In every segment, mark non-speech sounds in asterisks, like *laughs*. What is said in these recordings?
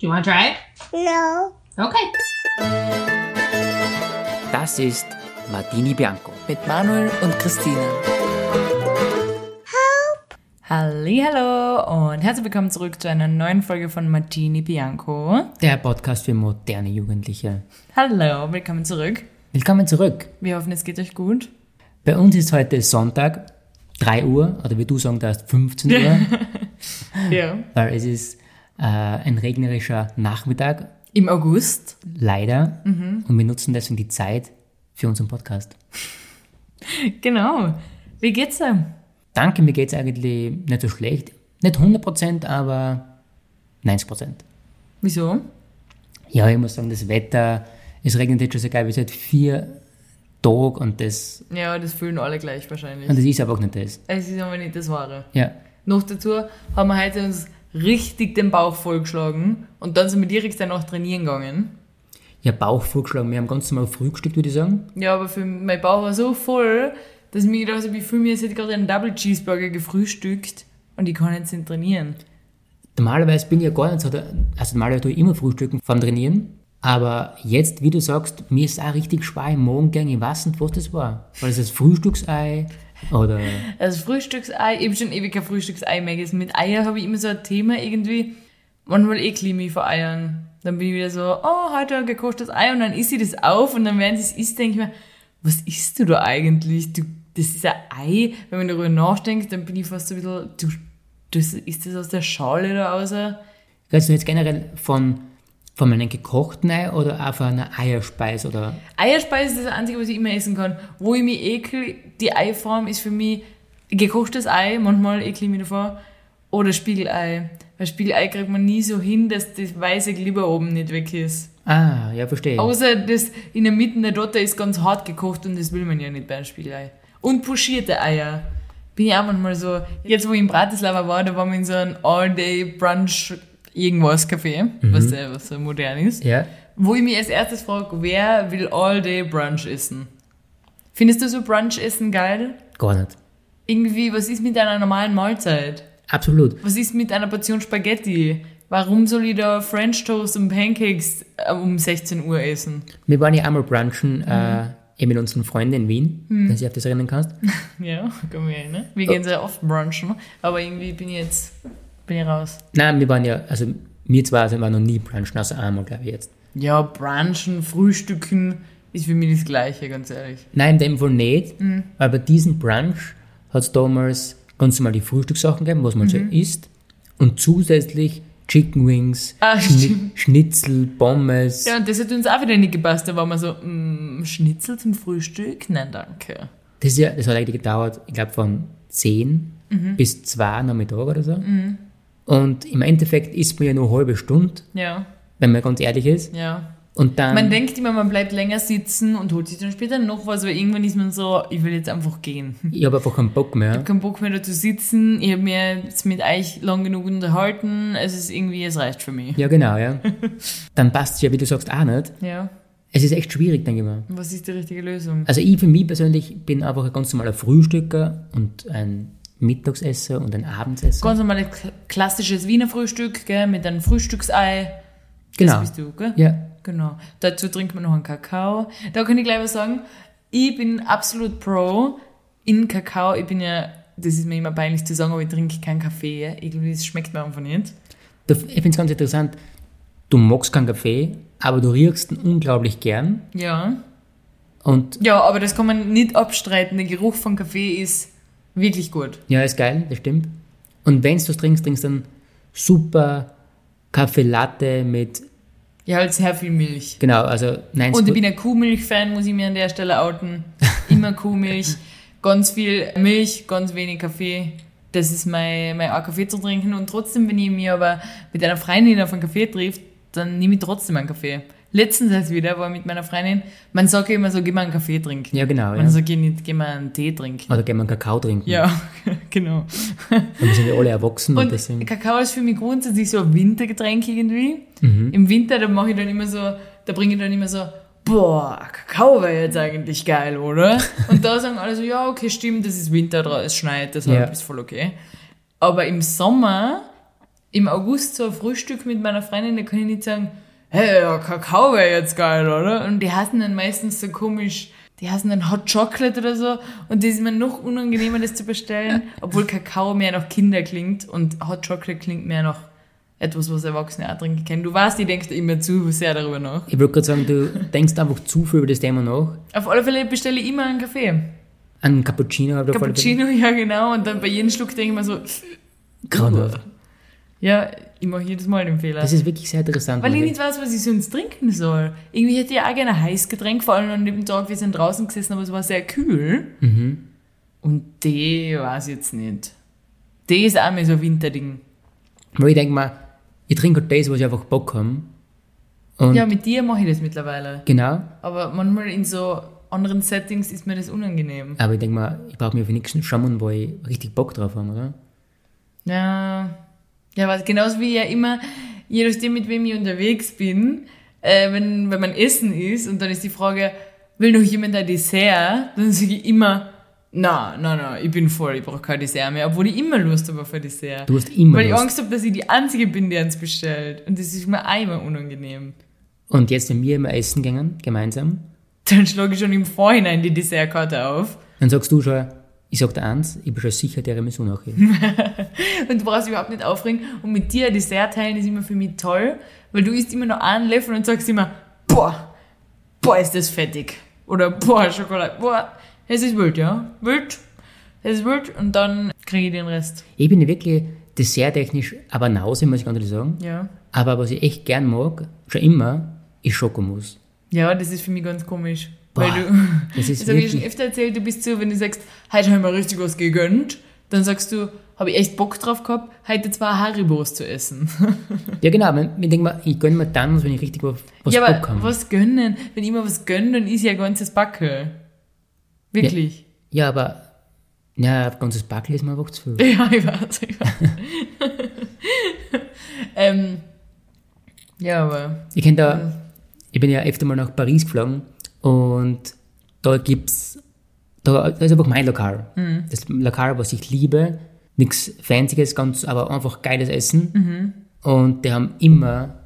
Do you want to try it? No. Okay. Das ist Martini Bianco. mit Manuel und Christina. Hallo und herzlich willkommen zurück zu einer neuen Folge von Martini Bianco. Der Podcast für moderne Jugendliche. Hallo, willkommen zurück. Willkommen zurück. Wir hoffen, es geht euch gut. Bei uns ist heute Sonntag, 3 Uhr, oder wie du sagen darfst, 15 Uhr, *laughs* Ja. weil es ist äh, ein regnerischer Nachmittag, Im August. leider, und wir nutzen deswegen die Zeit für unseren Podcast. *laughs* Genau. Wie geht's dir? Danke, mir geht's eigentlich nicht so schlecht. Nicht 100%, aber 90%. Wieso? Ja, ich muss sagen, das Wetter, es regnet jetzt schon so geil wie seit vier Tagen und das, Ja, das fühlen alle gleich wahrscheinlich. und das ist einfach nicht das. Es ist aber nicht das Wahre. Ja, Noch dazu haben wir heute uns richtig den Bauch vollgeschlagen und dann sind wir direkt danach trainieren gegangen. ja Bauch vorgeschlagen. Wir haben ganz normal frühstückt, würde ich sagen. Ja, aber für mein Bauch war so voll, dass ich mir gedacht habe, ich fühle mich, als hätte ich gerade einen Double Cheeseburger gefrühstückt und ich kann jetzt nicht trainieren. Normalerweise bin ich ja gar nicht so, also normalerweise tue ich immer frühstücken vom Trainieren. Aber jetzt, wie du sagst, mir ist auch richtig schwer im Magen gegangen. Ich weiß nicht, was das war. War das das Frühstücksei oder... Also Frühstücksei, ich habe schon ewig kein Frühstücksei mehr gegessen. Mit Eier habe ich immer so ein Thema irgendwie. Manchmal ekle ich mich vor Eiern. Dann bin ich wieder so, oh, heute ein gekochtes Ei und dann isst sie das auf und dann während sie es isst, denke ich mir, was isst du da eigentlich? Du, das ist ein Ei. Wenn man darüber nachdenkt, dann bin ich fast so ein bisschen, du, das, ist das aus der Schale da? Redest du jetzt generell von, von einem gekochten Ei oder auch von einer Eierspeise oder... Eierspeise ist das Einzige, was ich immer essen kann. Wo ich mich ekel, die Eiform ist für mich gekochtes Ei, manchmal ekel ich mich davor, oder Spiegelei. Weil Spiegelei kriegt man nie so hin, dass das weiße Glibber oben nicht weg ist. Ah, ja, verstehe. Außer das in der Mitte der Dotter ist ganz hart gekocht und das will man ja nicht bei einem Spiegelei. Und pochierte Eier. Bin ich auch manchmal so, jetzt wo ich in Bratislava war, da waren wir in so einem All-Day-Brunch irgendwas Café, was, äh, was so modern ist Ja, wo ich mich als erstes frage, wer will all day Brunch essen? Findest du so Brunch essen geil? gar nicht. Irgendwie, was ist mit einer normalen Mahlzeit? Absolut. Was ist mit einer Portion Spaghetti? Warum soll ich da French Toast und Pancakes äh, um 16 Uhr essen? Wir waren ja einmal brunchen, äh, eben mit unseren Freunden in Wien, wenn du dich auf das erinnern kannst. *laughs* Ja, kann mich erinnern. Wir gehen sehr oft brunchen, aber irgendwie bin ich jetzt bin ich raus. Nein, wir waren ja, also wir zwei sind wir noch nie brunchen, außer einmal, glaube ich jetzt. Ja, brunchen, frühstücken ist für mich das Gleiche, ganz ehrlich. Nein, in dem Fall nicht, weil bei diesem Brunch hat es damals ganz normal die Frühstückssachen gegeben, was man so isst, und zusätzlich Chicken Wings, Ah, stimmt. Schnitzel, Pommes. Ja, und das hat uns auch wieder nicht gepasst. Da waren wir so, mm, Schnitzel zum Frühstück? Nein, danke. Das, ja, das hat eigentlich gedauert, ich glaube, von 10 bis 2 Nachmittag oder so. Und im Endeffekt isst man ja nur eine halbe Stunde, Ja, wenn man ganz ehrlich ist. ja. Und dann, Man denkt immer, man bleibt länger sitzen und holt sich dann später noch was, aber irgendwann ist man so, ich will jetzt einfach gehen. Ich ich habe einfach keinen Bock mehr. habe keinen Bock mehr da zu sitzen. Ich habe mir jetzt mit euch lang genug unterhalten. Es ist irgendwie, es reicht für mich. Ja, genau, ja. *laughs* dann passt es ja, wie du sagst, auch nicht. Ja. Es ist echt schwierig, denke ich mal. Was ist die richtige Lösung? Also ich für mich persönlich bin einfach ein ganz normaler Frühstücker und ein Mittagsesser und ein Abendsesser. Ganz normales klassisches Wiener Frühstück, gell, mit einem Frühstücksei. Genau. Das bist du, gell? Ja, Genau. Dazu trinkt man noch einen Kakao. Da kann ich gleich was sagen. Ich bin absolut pro in Kakao. Ich bin ja, das ist mir immer peinlich zu sagen, aber ich trinke keinen Kaffee. Irgendwie, das schmeckt mir einfach nicht. Ich finde es ganz interessant, du magst keinen Kaffee, aber du riechst ihn unglaublich gern. Ja. Und Ja, aber das kann man nicht abstreiten. Der Geruch von Kaffee ist wirklich gut. ja, ist geil, das stimmt. Und wenn du das trinkst, trinkst du dann super Kaffee Latte mit, Ja, halt sehr viel Milch. genau, also nein, Und ich bin ein Kuhmilch-Fan, muss ich mir an der Stelle outen. Immer Kuhmilch. *laughs* Ganz viel Milch, ganz wenig Kaffee. Das ist mein, mein Art, Kaffee zu trinken. Und trotzdem, wenn ich mir aber mit einer Freundin auf einen Kaffee trifft, dann nehme ich trotzdem einen Kaffee. Letztens erst wieder war ich mit meiner Freundin, man sagt ja immer so, geh mal einen Kaffee trinken. ja genau, Man ja. sagt ja nicht, geh mal einen Tee trinken. oder gehen wir einen Kakao trinken. Ja, *laughs* genau. Und wir sind ja alle erwachsen und, Und deswegen, Kakao ist für mich grundsätzlich so ein Wintergetränk irgendwie. Mhm. Im Winter, da mache ich dann immer so, da bringe ich dann immer so, boah, Kakao wäre jetzt eigentlich geil, oder? Und da sagen alle so, ja, okay, stimmt, das ist Winter, es schneit, deshalb Ja. ist voll okay. Aber im Sommer im August so ein Frühstück mit meiner Freundin, da kann ich nicht sagen, hey, ja, Kakao wäre jetzt geil, oder? Und die hassen dann meistens so komisch, die hassen dann Hot Chocolate oder so. Und das ist mir noch unangenehmer, das zu bestellen, *laughs* obwohl Kakao mehr nach Kinder klingt und Hot Chocolate klingt mehr nach etwas, was Erwachsene auch trinken können. Du weißt, ich denkst immer zu sehr darüber nach. Ich wollte gerade sagen, du denkst einfach zu viel über das Thema nach. Auf alle Fälle bestelle ich immer einen Kaffee. Ein Cappuccino Cappuccino, *laughs* ja genau. Und dann bei jedem Schluck denke ich mir so, Grauenhaft. Ja, ich mache jedes Mal den Fehler. Das ist wirklich sehr interessant. Weil ich nicht weiß, was ich sonst trinken soll. Irgendwie hätte ich auch gerne ein heißes Getränk, vor allem an dem Tag, wir sind draußen gesessen, aber es war sehr kühl. Mhm. Und die weiß ich jetzt nicht. Die ist auch mehr so ein Winterding. Weil ich denke mal, ich trinke halt das, was ich einfach Bock habe. Und Ja, mit dir mache ich das mittlerweile. genau, Aber manchmal in so anderen Settings ist mir das unangenehm. aber ich denke mal, ich brauche mir für nichts schauen, wo ich richtig Bock drauf habe, oder? Ja, ja, was genauso wie ja immer, je nachdem, mit wem ich unterwegs bin, äh, wenn, wenn man Essen ist und dann ist die Frage, will noch jemand ein Dessert? Dann sage ich immer, na, na, na, ich bin voll, ich brauche kein Dessert mehr, obwohl ich immer Lust habe auf ein Dessert. Du hast immer Weil ich Lust. Angst habe, dass ich die Einzige bin, die eins bestellt. Und das ist mir einmal unangenehm. Und jetzt, wenn wir immer essen gehen, gemeinsam, Dann schlage ich schon im Vorhinein die Dessertkarte auf. dann sagst du schon, ich sag dir eins, ich bin schon sicher, der Tiramisu nachher. *laughs* Und du brauchst dich überhaupt nicht aufregen. Und mit dir ein Dessert teilen ist immer für mich toll, weil du isst immer noch einen Löffel und sagst immer, boah, boah, ist das fettig. Oder boah, Schokolade, boah, es ist wild, ja, wild. Es ist wild und dann kriege ich den Rest. Ich bin wirklich desserttechnisch aber Nause, muss ich ganz ehrlich sagen. Ja. Aber was ich echt gern mag, schon immer, ist Schokomus. Ja, das ist für mich ganz komisch. Boah, weil du, das ist *laughs* das habe ich schon öfter erzählt, du bist so, wenn du sagst, heute habe ich mir richtig was gegönnt, dann sagst du, habe ich echt Bock drauf gehabt, heute zwei Haribos zu essen. *laughs* Ja genau, ich denke mal, ich gönne mir dann, wenn ich richtig was, ja, Bock aber habe. was gönnen? Wenn ich mir was gönne, dann ist ja ein ganzes Backel. Wirklich. Ja, aber ja, ein ganzes Backel ist mir einfach zu viel. *laughs* Ja, ich weiß. Ich weiß. ähm, ja, aber Ich da, ich bin ja öfter mal nach Paris geflogen und da gibt's, da, ist einfach mein Lokal. Mhm. Das Lokal, was ich liebe, nichts Fancyes, ganz, aber einfach geiles Essen. Mhm. Und die haben immer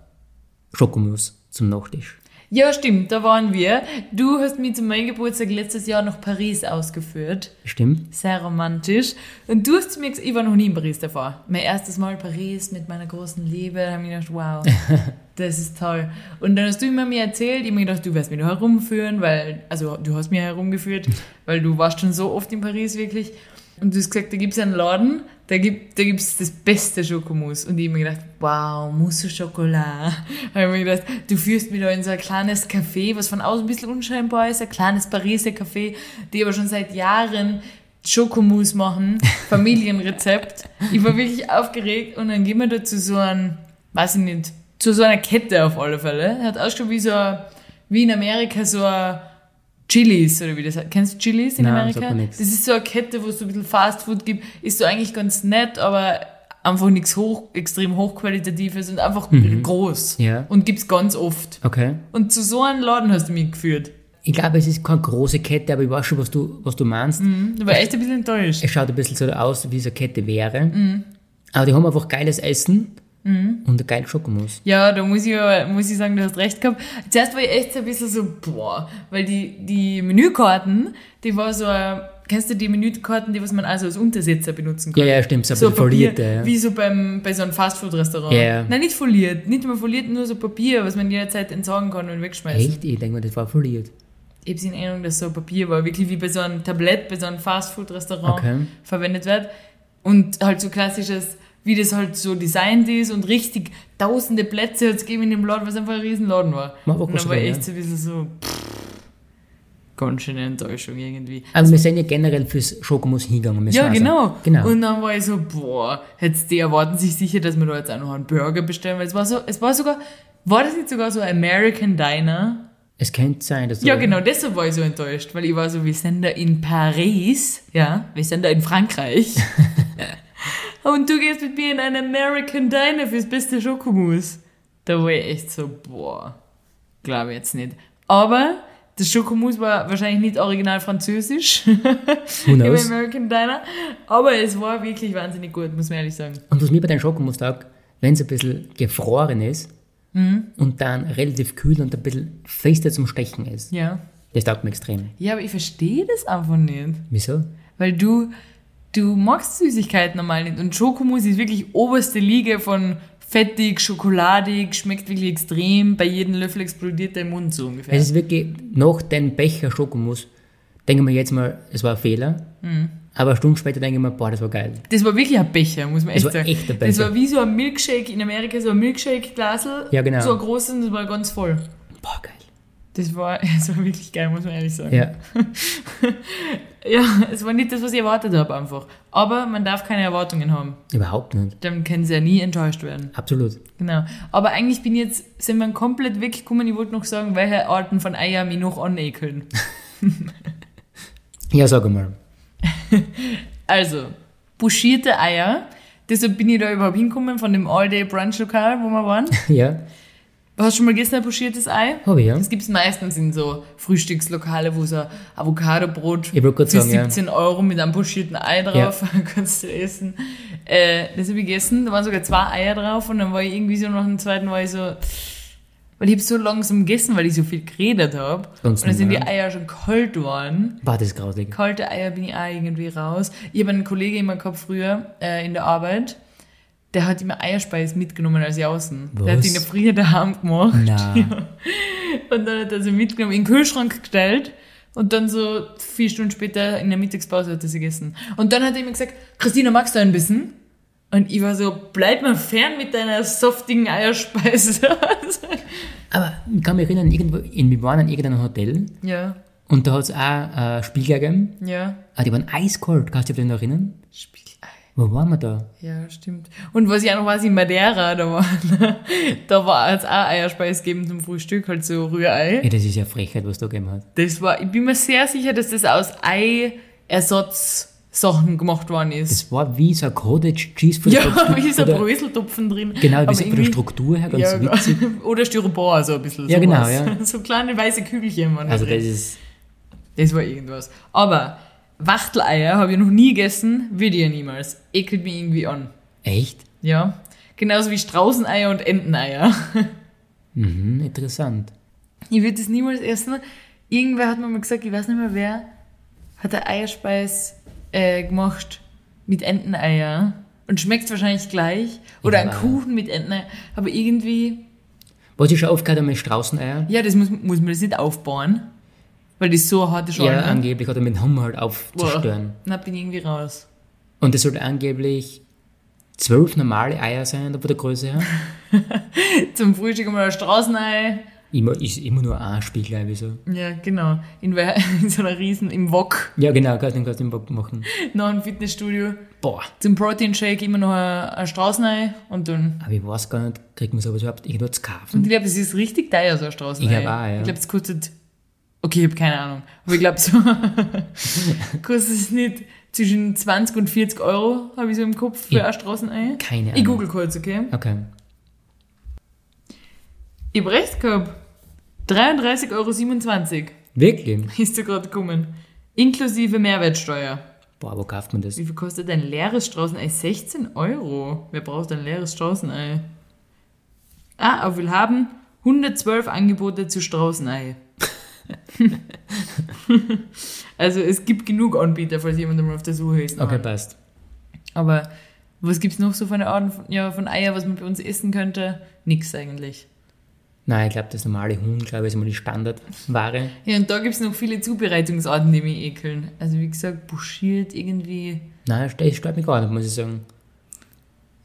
Schokomus zum Nachtisch. Ja, stimmt, da waren wir. Du hast mich zu meinem Geburtstag letztes Jahr nach Paris ausgeführt. Stimmt? Sehr romantisch. Und du hast mir gesagt, ich war noch nie in Paris davor. Mein erstes Mal Paris mit meiner großen Liebe. Da habe ich gedacht, wow, *laughs* das ist toll. Und dann hast du immer mir erzählt, ich habe mir gedacht, du wirst mich da herumführen, weil, also du hast mich herumgeführt, *laughs* weil du warst schon so oft in Paris wirklich. Und du hast gesagt, da gibt es einen Laden, da gibt da gibt's das beste Schokomus. Und ich habe mir gedacht, wow, Mousse au Chocolat. *laughs* Da habe ich mir gedacht, du führst mich da in so ein kleines Café, was von außen ein bisschen unscheinbar ist, ein kleines Pariser Café, die aber schon seit Jahren Schokomus machen, *laughs* Familienrezept. Ich war wirklich aufgeregt und dann gehen wir da zu so einem, weiß ich nicht, zu so einer Kette auf alle Fälle. Hat ausgeschaut wie so, wie in Amerika so ein Chili's oder wie das heißt. Kennst du Chili's in Nein, Amerika? sagt mir nix. Das ist so eine Kette, wo es so ein bisschen Fast Food gibt. Ist so eigentlich ganz nett, aber einfach nichts hoch, extrem hochqualitatives und einfach groß. Mhm. Ja. Und gibt's ganz oft. Okay. Und zu so einem Laden hast du mich geführt. Ich glaube, es ist keine große Kette, aber ich weiß schon, was du, was du meinst. Ich war echt ein bisschen enttäuscht. Es schaut ein bisschen so aus, wie es eine Kette wäre. Mhm. Aber die haben einfach geiles Essen und ein geiles Schokomus. Ja, da muss ich, aber, muss ich sagen, du hast recht gehabt. Zuerst war ich echt so ein bisschen so, boah, weil die, die Menükarten, die war so, kennst du die Menükarten, die was man also als Untersetzer benutzen kann? Ja, ja, stimmt, so ein So Papier, folierte. Ja. wie so beim, bei so einem Fastfood-Restaurant. Ja, ja. Nein, nicht foliert, nicht mal foliert, nur so Papier, was man jederzeit entsorgen kann und wegschmeißen. Echt? Ich denke mal, das war foliert. Ich habe in Erinnerung, dass so Papier war, wirklich wie bei so einem Tablett, bei so einem Fastfood-Restaurant Okay. verwendet wird. Und halt so klassisches, wie das halt so designt ist und richtig tausende Plätze hat es gegeben in dem Laden, was einfach ein Riesenladen war. War auch und dann war echt so ein bisschen so, pff, ganz schöne Enttäuschung irgendwie. Aber wir sind ja generell fürs Schokomus hingegangen. Ja, genau. genau. Und dann war ich so, boah, jetzt die erwarten sich sicher, dass wir da jetzt auch noch einen Burger bestellen, weil es war so, es war sogar, war das nicht sogar so American Diner? es könnte sein, dass Ja, genau, deshalb war ich so enttäuscht, weil ich war so, wir sind da in Paris, ja, wir sind da in Frankreich. *laughs* Und du gehst mit mir in einen American Diner fürs beste Schokomus. Da war ich echt so, boah, glaube ich jetzt nicht. Aber das Schokomus war wahrscheinlich nicht original französisch *laughs* im? American Diner, aber es war wirklich wahnsinnig gut, muss man ehrlich sagen. Und was mir bei deinem Schokomus taugt, wenn es ein bisschen gefroren ist Mhm. und dann relativ kühl und ein bisschen fester zum Stechen ist. Ja. Das taugt mir extrem. Ja, aber ich verstehe das einfach nicht. Wieso? Weil du, du magst Süßigkeiten normal nicht. Und Schokomus ist wirklich oberste Liga von fettig, schokoladig, schmeckt wirklich extrem. Bei jedem Löffel explodiert der Mund so ungefähr. Es ist wirklich, nach dem Becher Schokomus, denke ich mir jetzt mal, es war ein Fehler. Mhm. Aber eine Stunde später denke ich mir, boah, das war geil. Das war wirklich ein Becher, muss man Das echt war sagen. echt ein Das Becher. war wie so ein Milkshake in Amerika, so ein Milkshake-Glasel. Ja, genau. So ein großes, das war ganz voll. Boah, geil. Das war, *laughs* das war wirklich geil, muss man ehrlich sagen. Ja, *laughs* Ja, es war nicht das, was ich erwartet habe einfach. Aber man darf keine Erwartungen haben. überhaupt nicht. Dann können sie ja nie enttäuscht werden. Absolut. Genau. Aber eigentlich bin ich jetzt, sind wir komplett weggekommen. Ich wollte noch sagen, welche Arten von Eier mich noch anekeln. *laughs* Ja, sag mal. Also, buschierte Eier. Deshalb bin ich da überhaupt hingekommen von dem All-Day-Brunch-Lokal, wo wir waren. Ja, Hast du schon mal gegessen, ein buschiertes Ei? habe ich, ja. Das gibt's meistens in so Frühstückslokale, wo so Avocadobrot für sagen, ja. 17 Euro mit einem buschierten Ei drauf *laughs* kannst du essen. Äh, das habe ich gegessen, da waren sogar zwei Eier drauf und dann war ich irgendwie so nach dem zweiten war ich so, weil ich hab so langsam gegessen, weil ich so viel geredet habe. Und dann sind die. Eier schon kalt geworden. War das grausig. Kalte Eier bin ich auch irgendwie raus. Ich habe einen Kollege immer gehabt früher äh, in der Arbeit, der hat immer Eierspeis mitgenommen als Jausen. Der hat Was? in der Früh daheim gemacht. Na, *laughs* Und dann hat er sie mitgenommen, in den Kühlschrank gestellt und dann so vier Stunden später in der Mittagspause hat er sie gegessen. Und dann hat er immer gesagt, Christina, magst du ein bisschen? Und ich war so, bleib mal fern mit deiner softigen Eierspeise. *laughs* aber ich kann mich erinnern, irgendwo in, wir waren in irgendeinem Hotel ja, und da hat es auch äh, Spiegel gegeben. ja. Ah, die waren eiskalt. Kannst du dich noch erinnern? Spiegelei. Wo waren wir da? Ja, stimmt. Und was ich auch noch weiß, in Madeira, da war, *laughs* da war es auch Eierspeis gegeben zum Frühstück, halt so Rührei. Ja, das ist ja Frechheit, was da gegeben hat. Das war, ich bin mir sehr sicher, dass das aus Eiersatzsachen gemacht worden ist. Das war wie so ein Cottage Cheese von Ja, *laughs* wie so von der- Bröseltupfen drin. Genau, wie Aber so von der Struktur her ganz ja, witzig. *laughs* Oder Styropor, so ein bisschen. Ja, genau, sowas. ja. So kleine weiße Kügelchen waren Also das ist, Das war irgendwas. Aber Wachteleier habe ich noch nie gegessen, würde ich ja niemals. Ekelt mich irgendwie an. echt? Ja. Genauso wie Straußeneier und Enteneier. *laughs* Mhm, interessant. Ich würde das niemals essen. Irgendwer hat mir mal gesagt, ich weiß nicht mehr wer, hat ein Eierspeis äh, gemacht mit Enteneier. Und schmeckt wahrscheinlich gleich. Oder Ja, ein Kuchen mit Enteneier. Aber irgendwie, Was ich schon aufgehört habe mit Straußeneier, ja, das muss, muss man das nicht aufbauen. Weil das so harte Schale. ja, angeblich hat er mit dem Hammer halt aufzustören. Na, bin ich irgendwie raus. Und das sollte angeblich zwölf normale Eier sein, von der Größe her. *laughs* Zum Frühstück mal ein Straußenei. Immer, ist immer nur ein Spiegel, wieso? Ja, genau. In, *laughs* in so einer riesen, im Wok, Ja, genau, kannst du den Bock machen. *laughs* noch ein Fitnessstudio. Boah. Zum Protein Shake immer noch ein, ein Straußenei und dann. Aber ich weiß gar nicht, kriegt man sowas überhaupt irgendwo zu Und kaufen? ich glaube, es ist richtig teuer, so ein Straußenei. Ich glaub auch, ja. Ich glaube, es kostet. Okay, ich habe keine Ahnung. Aber ich glaube, so *laughs* kostet es nicht zwischen 20 und 40 Euro, habe ich so im Kopf für Ich- ein Straußenei. Keine Ahnung. Ich google kurz, okay? Okay. Ich habe recht gehabt. 33,27 Euro Wirklich? *laughs* ist da gerade gekommen. Inklusive Mehrwertsteuer. Boah, wo kauft man das? Wie viel kostet ein leeres Straußenei? 16 Euro. Wer braucht ein leeres Straußenei? Ah, auf Willhaben 112 Angebote zu Straußenei. *laughs* also es gibt genug Anbieter, falls jemand mal auf der Suche ist. Okay, passt. Aber was gibt es noch so für eine Art von, ja, von Eier, was man bei uns essen könnte? Nix eigentlich. Nein, ich glaube, das normale Huhn, glaube ich, ist immer die Standardware. *laughs* Ja, und da gibt es noch viele Zubereitungsarten, die mich ekeln. Also wie gesagt, buschiert irgendwie. Nein, das stört mich gar nicht, muss ich sagen.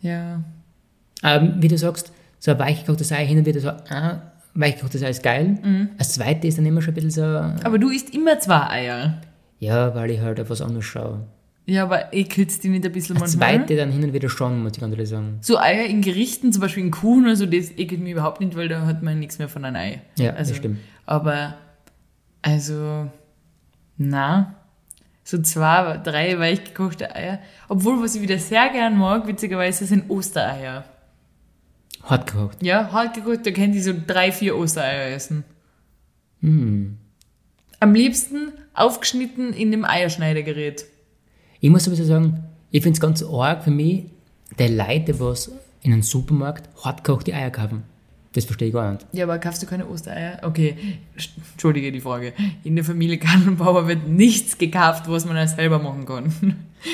Ja. Aber wie du sagst, so ein weichgekochtes Ei hin und wieder so, ah, weichgekochtes Ei ist geil. Mhm. Das zweite ist dann immer schon ein bisschen so, Aber du isst immer zwei Eier. ja, weil ich halt auf was anderes schaue. Ja, aber ekelt die nicht ein bisschen Das manchmal? zweite dann hin und wieder schon, muss ich ganz ehrlich sagen. So Eier in Gerichten, zum Beispiel in Kuchen oder so, das ekelt mich überhaupt nicht, weil da hat man nichts mehr von einem Ei. Ja, Also, das stimmt. Aber, also, na, so zwei, drei weich gekochte Eier. Obwohl, was ich wieder sehr gern mag, witzigerweise, sind Ostereier. Hart gekocht. Ja, hart gekocht, da könnt ihr so drei, vier Ostereier essen. Hm. Am liebsten aufgeschnitten in dem Eierschneidergerät. Ich muss sowieso sagen, ich finde es ganz arg für mich, der Leute, die was in einem Supermarkt hartgekochte Eier kaufen. Das verstehe ich gar nicht. Ja, aber kaufst du keine Ostereier? Okay, Sch- entschuldige die Frage. In der Familie Kannenbauer wird nichts gekauft, was man auch selber machen kann.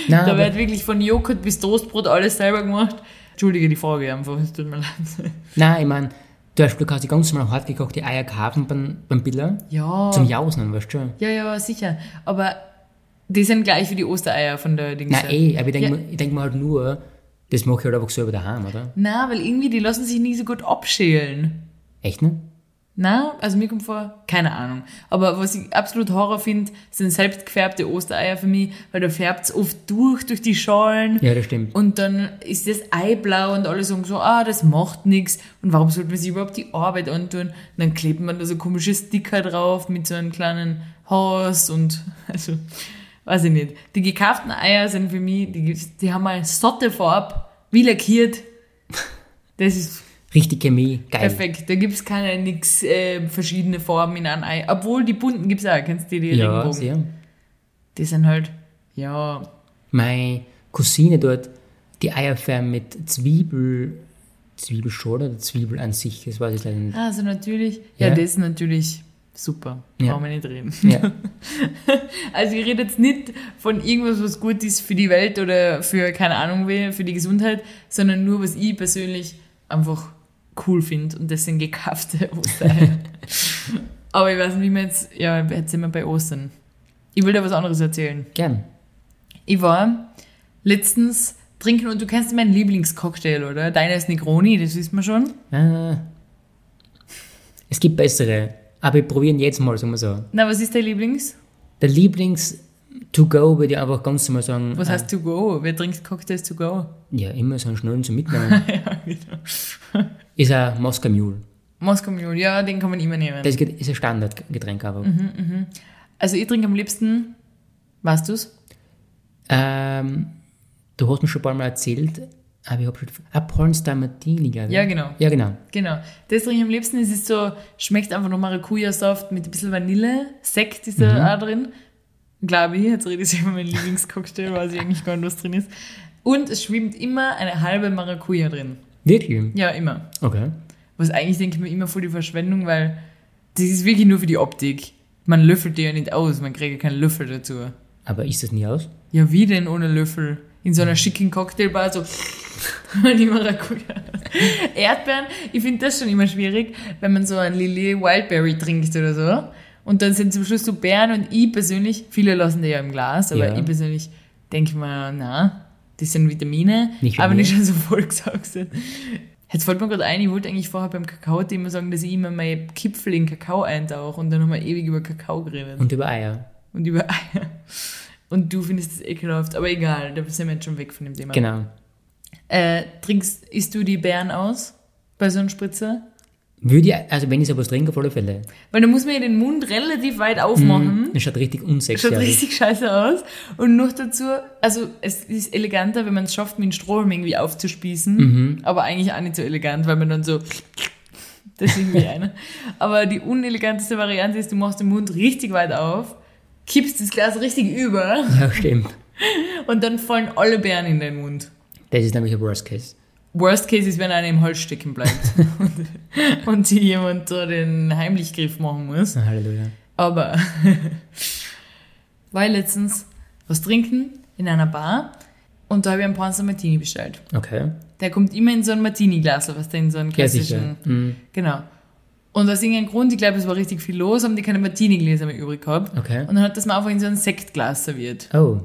Nein, da wird wirklich von Joghurt bis Toastbrot alles selber gemacht. Entschuldige die Frage einfach, es tut mir leid. Nein, ich meine, du, hast- du kannst die ganz normal hartgekochte Eier kaufen beim, beim Biller Ja, zum Jausen, weißt du schon. ja, ja, sicher. Aber die sind gleich wie die Ostereier von der Dings. Nein, eh, aber ich denke Ja. mir, denk mir halt nur, das mache ich halt einfach selber daheim, oder? Na, weil irgendwie die lassen sich nicht so gut abschälen. Echt nicht? Na, also mir kommt vor, keine Ahnung. Aber was ich absolut Horror finde, sind selbstgefärbte Ostereier für mich, weil da färbt es oft durch, durch die Schalen. Ja, das stimmt. Und dann ist das Ei blau und alle sagen so, ah, das macht nichts. Und warum sollte man sich überhaupt die Arbeit antun? Und dann klebt man da so komische Sticker drauf mit so einem kleinen Haus und, *laughs* also, weiß ich nicht. Die gekauften Eier sind für mich, die, die haben mal satte Farbe, wie lackiert. Das ist Richtig Chemie, geil. perfekt. Da gibt's keine nix äh, verschiedene Farben in einem Ei. Obwohl die bunten gibt's auch, kennst du die, die Ja, Regenbogen? sehr. Die sind halt, ja, Meine Cousine dort, die Eier färben mit Zwiebel, Zwiebelschorle oder Zwiebel an sich, das weiß ich leider nicht. also natürlich, ja, Ja. das ist natürlich super. Ja. Brauchen wir nicht reden. Ja, *laughs* Also ich rede jetzt nicht von irgendwas, was gut ist für die Welt oder für, keine Ahnung wer, für die Gesundheit, sondern nur, was ich persönlich einfach cool finde und das sind gekaufte *laughs* Ostereier. Aber ich weiß nicht, wie wir jetzt, ja, jetzt sind wir bei Ostern. Ich will dir was anderes erzählen. gern. Ich war letztens trinken und du kennst meinen Lieblingscocktail, oder? Deiner ist Negroni, das wissen wir schon. Äh, es gibt bessere, aber wir probieren jetzt mal, sagen wir so. Na, was ist dein Lieblings? Der Lieblings to go würde ich einfach ganz normal sagen. Was äh, heißt to go? Wer trinkt Cocktails to go? Ja, immer so einen schnellen zum *laughs* Mitnehmen. ja, genau. Ist ein Moskau Mule. Moskau Mule, ja, den kann man immer nehmen. Das ist ein Standardgetränk aber. Mhm. Also ich trinke am liebsten, weißt du's? Ähm, du hast mir schon ein paar Mal erzählt, aber ich habe schon... Ah, Pornstar Martini, glaube ich. Ja, genau. Ja, genau. Genau. Das trinke ich am liebsten. Es ist so, schmeckt einfach noch Maracuja-Saft mit ein bisschen Vanille. Sekt ist da auch drin. Glaube ich. Jetzt rede ich über meinen Lieblingscocktail, weiß ich eigentlich gar nicht, was drin ist. Und es schwimmt immer eine halbe Maracuja drin. Wirklich? Ja, immer. Okay. Was eigentlich denke ich mir immer voll die Verschwendung, weil das ist wirklich nur für die Optik. Man löffelt die ja nicht aus, man kriegt ja keinen Löffel dazu. Aber ist das nie aus? Ja, wie denn ohne Löffel? In so einer schicken Cocktailbar so *laughs* die Maracuja. Erdbeeren, ich finde das schon immer schwierig, wenn man so ein Lillet Wildberry trinkt oder so. Und dann sind zum Schluss so Beeren und ich persönlich, viele lassen die ja im Glas, aber Ja. ich persönlich denke mir, na, das sind Vitamine, Nicht aber nicht schon so vollgesaugt sind. Jetzt fällt mir gerade ein, ich wollte eigentlich vorher beim Kakao immer sagen, dass ich immer meine Kipfel in Kakao eintauche und dann haben wir ewig über Kakao geredet Und über Eier. und über Eier. Und du findest es ekelhaft, aber egal, da sind wir jetzt schon weg von dem Thema. Genau. Äh, trinkst, isst du die Beeren aus bei so einem Spritzer? Würde ich, also wenn ich sowas trinke, auf alle Fälle. Weil da muss man ja den Mund relativ weit aufmachen. Das schaut richtig unsexy Schaut aus. richtig scheiße aus. Und noch dazu, also es ist eleganter, wenn man es schafft, mit dem Strohhalm irgendwie aufzuspießen. Mhm. Aber eigentlich auch nicht so elegant, weil man dann so. Das ist irgendwie *laughs* eine. Aber die uneleganteste Variante ist, du machst den Mund richtig weit auf, kippst das Glas richtig über Ja, stimmt. *laughs* und dann fallen alle Beeren in den Mund. Das ist nämlich ein Worst Case. Worst Case ist, wenn einer im Hals stecken bleibt *laughs* und, und jemand da den Heimlichgriff machen muss. Halleluja. Aber *laughs* war ich letztens was trinken in einer Bar und da habe ich einen Panzer Martini bestellt. Okay. Der kommt immer in so ein Martini-Glas, was der in so einen Ja, klassischen. Mhm. Genau. Und aus irgendeinem Grund, ich glaube, es war richtig viel los, haben die keine Martini-Gläser mehr übrig gehabt. Okay. Und dann hat das mal einfach in so ein Sektglas serviert. Oh.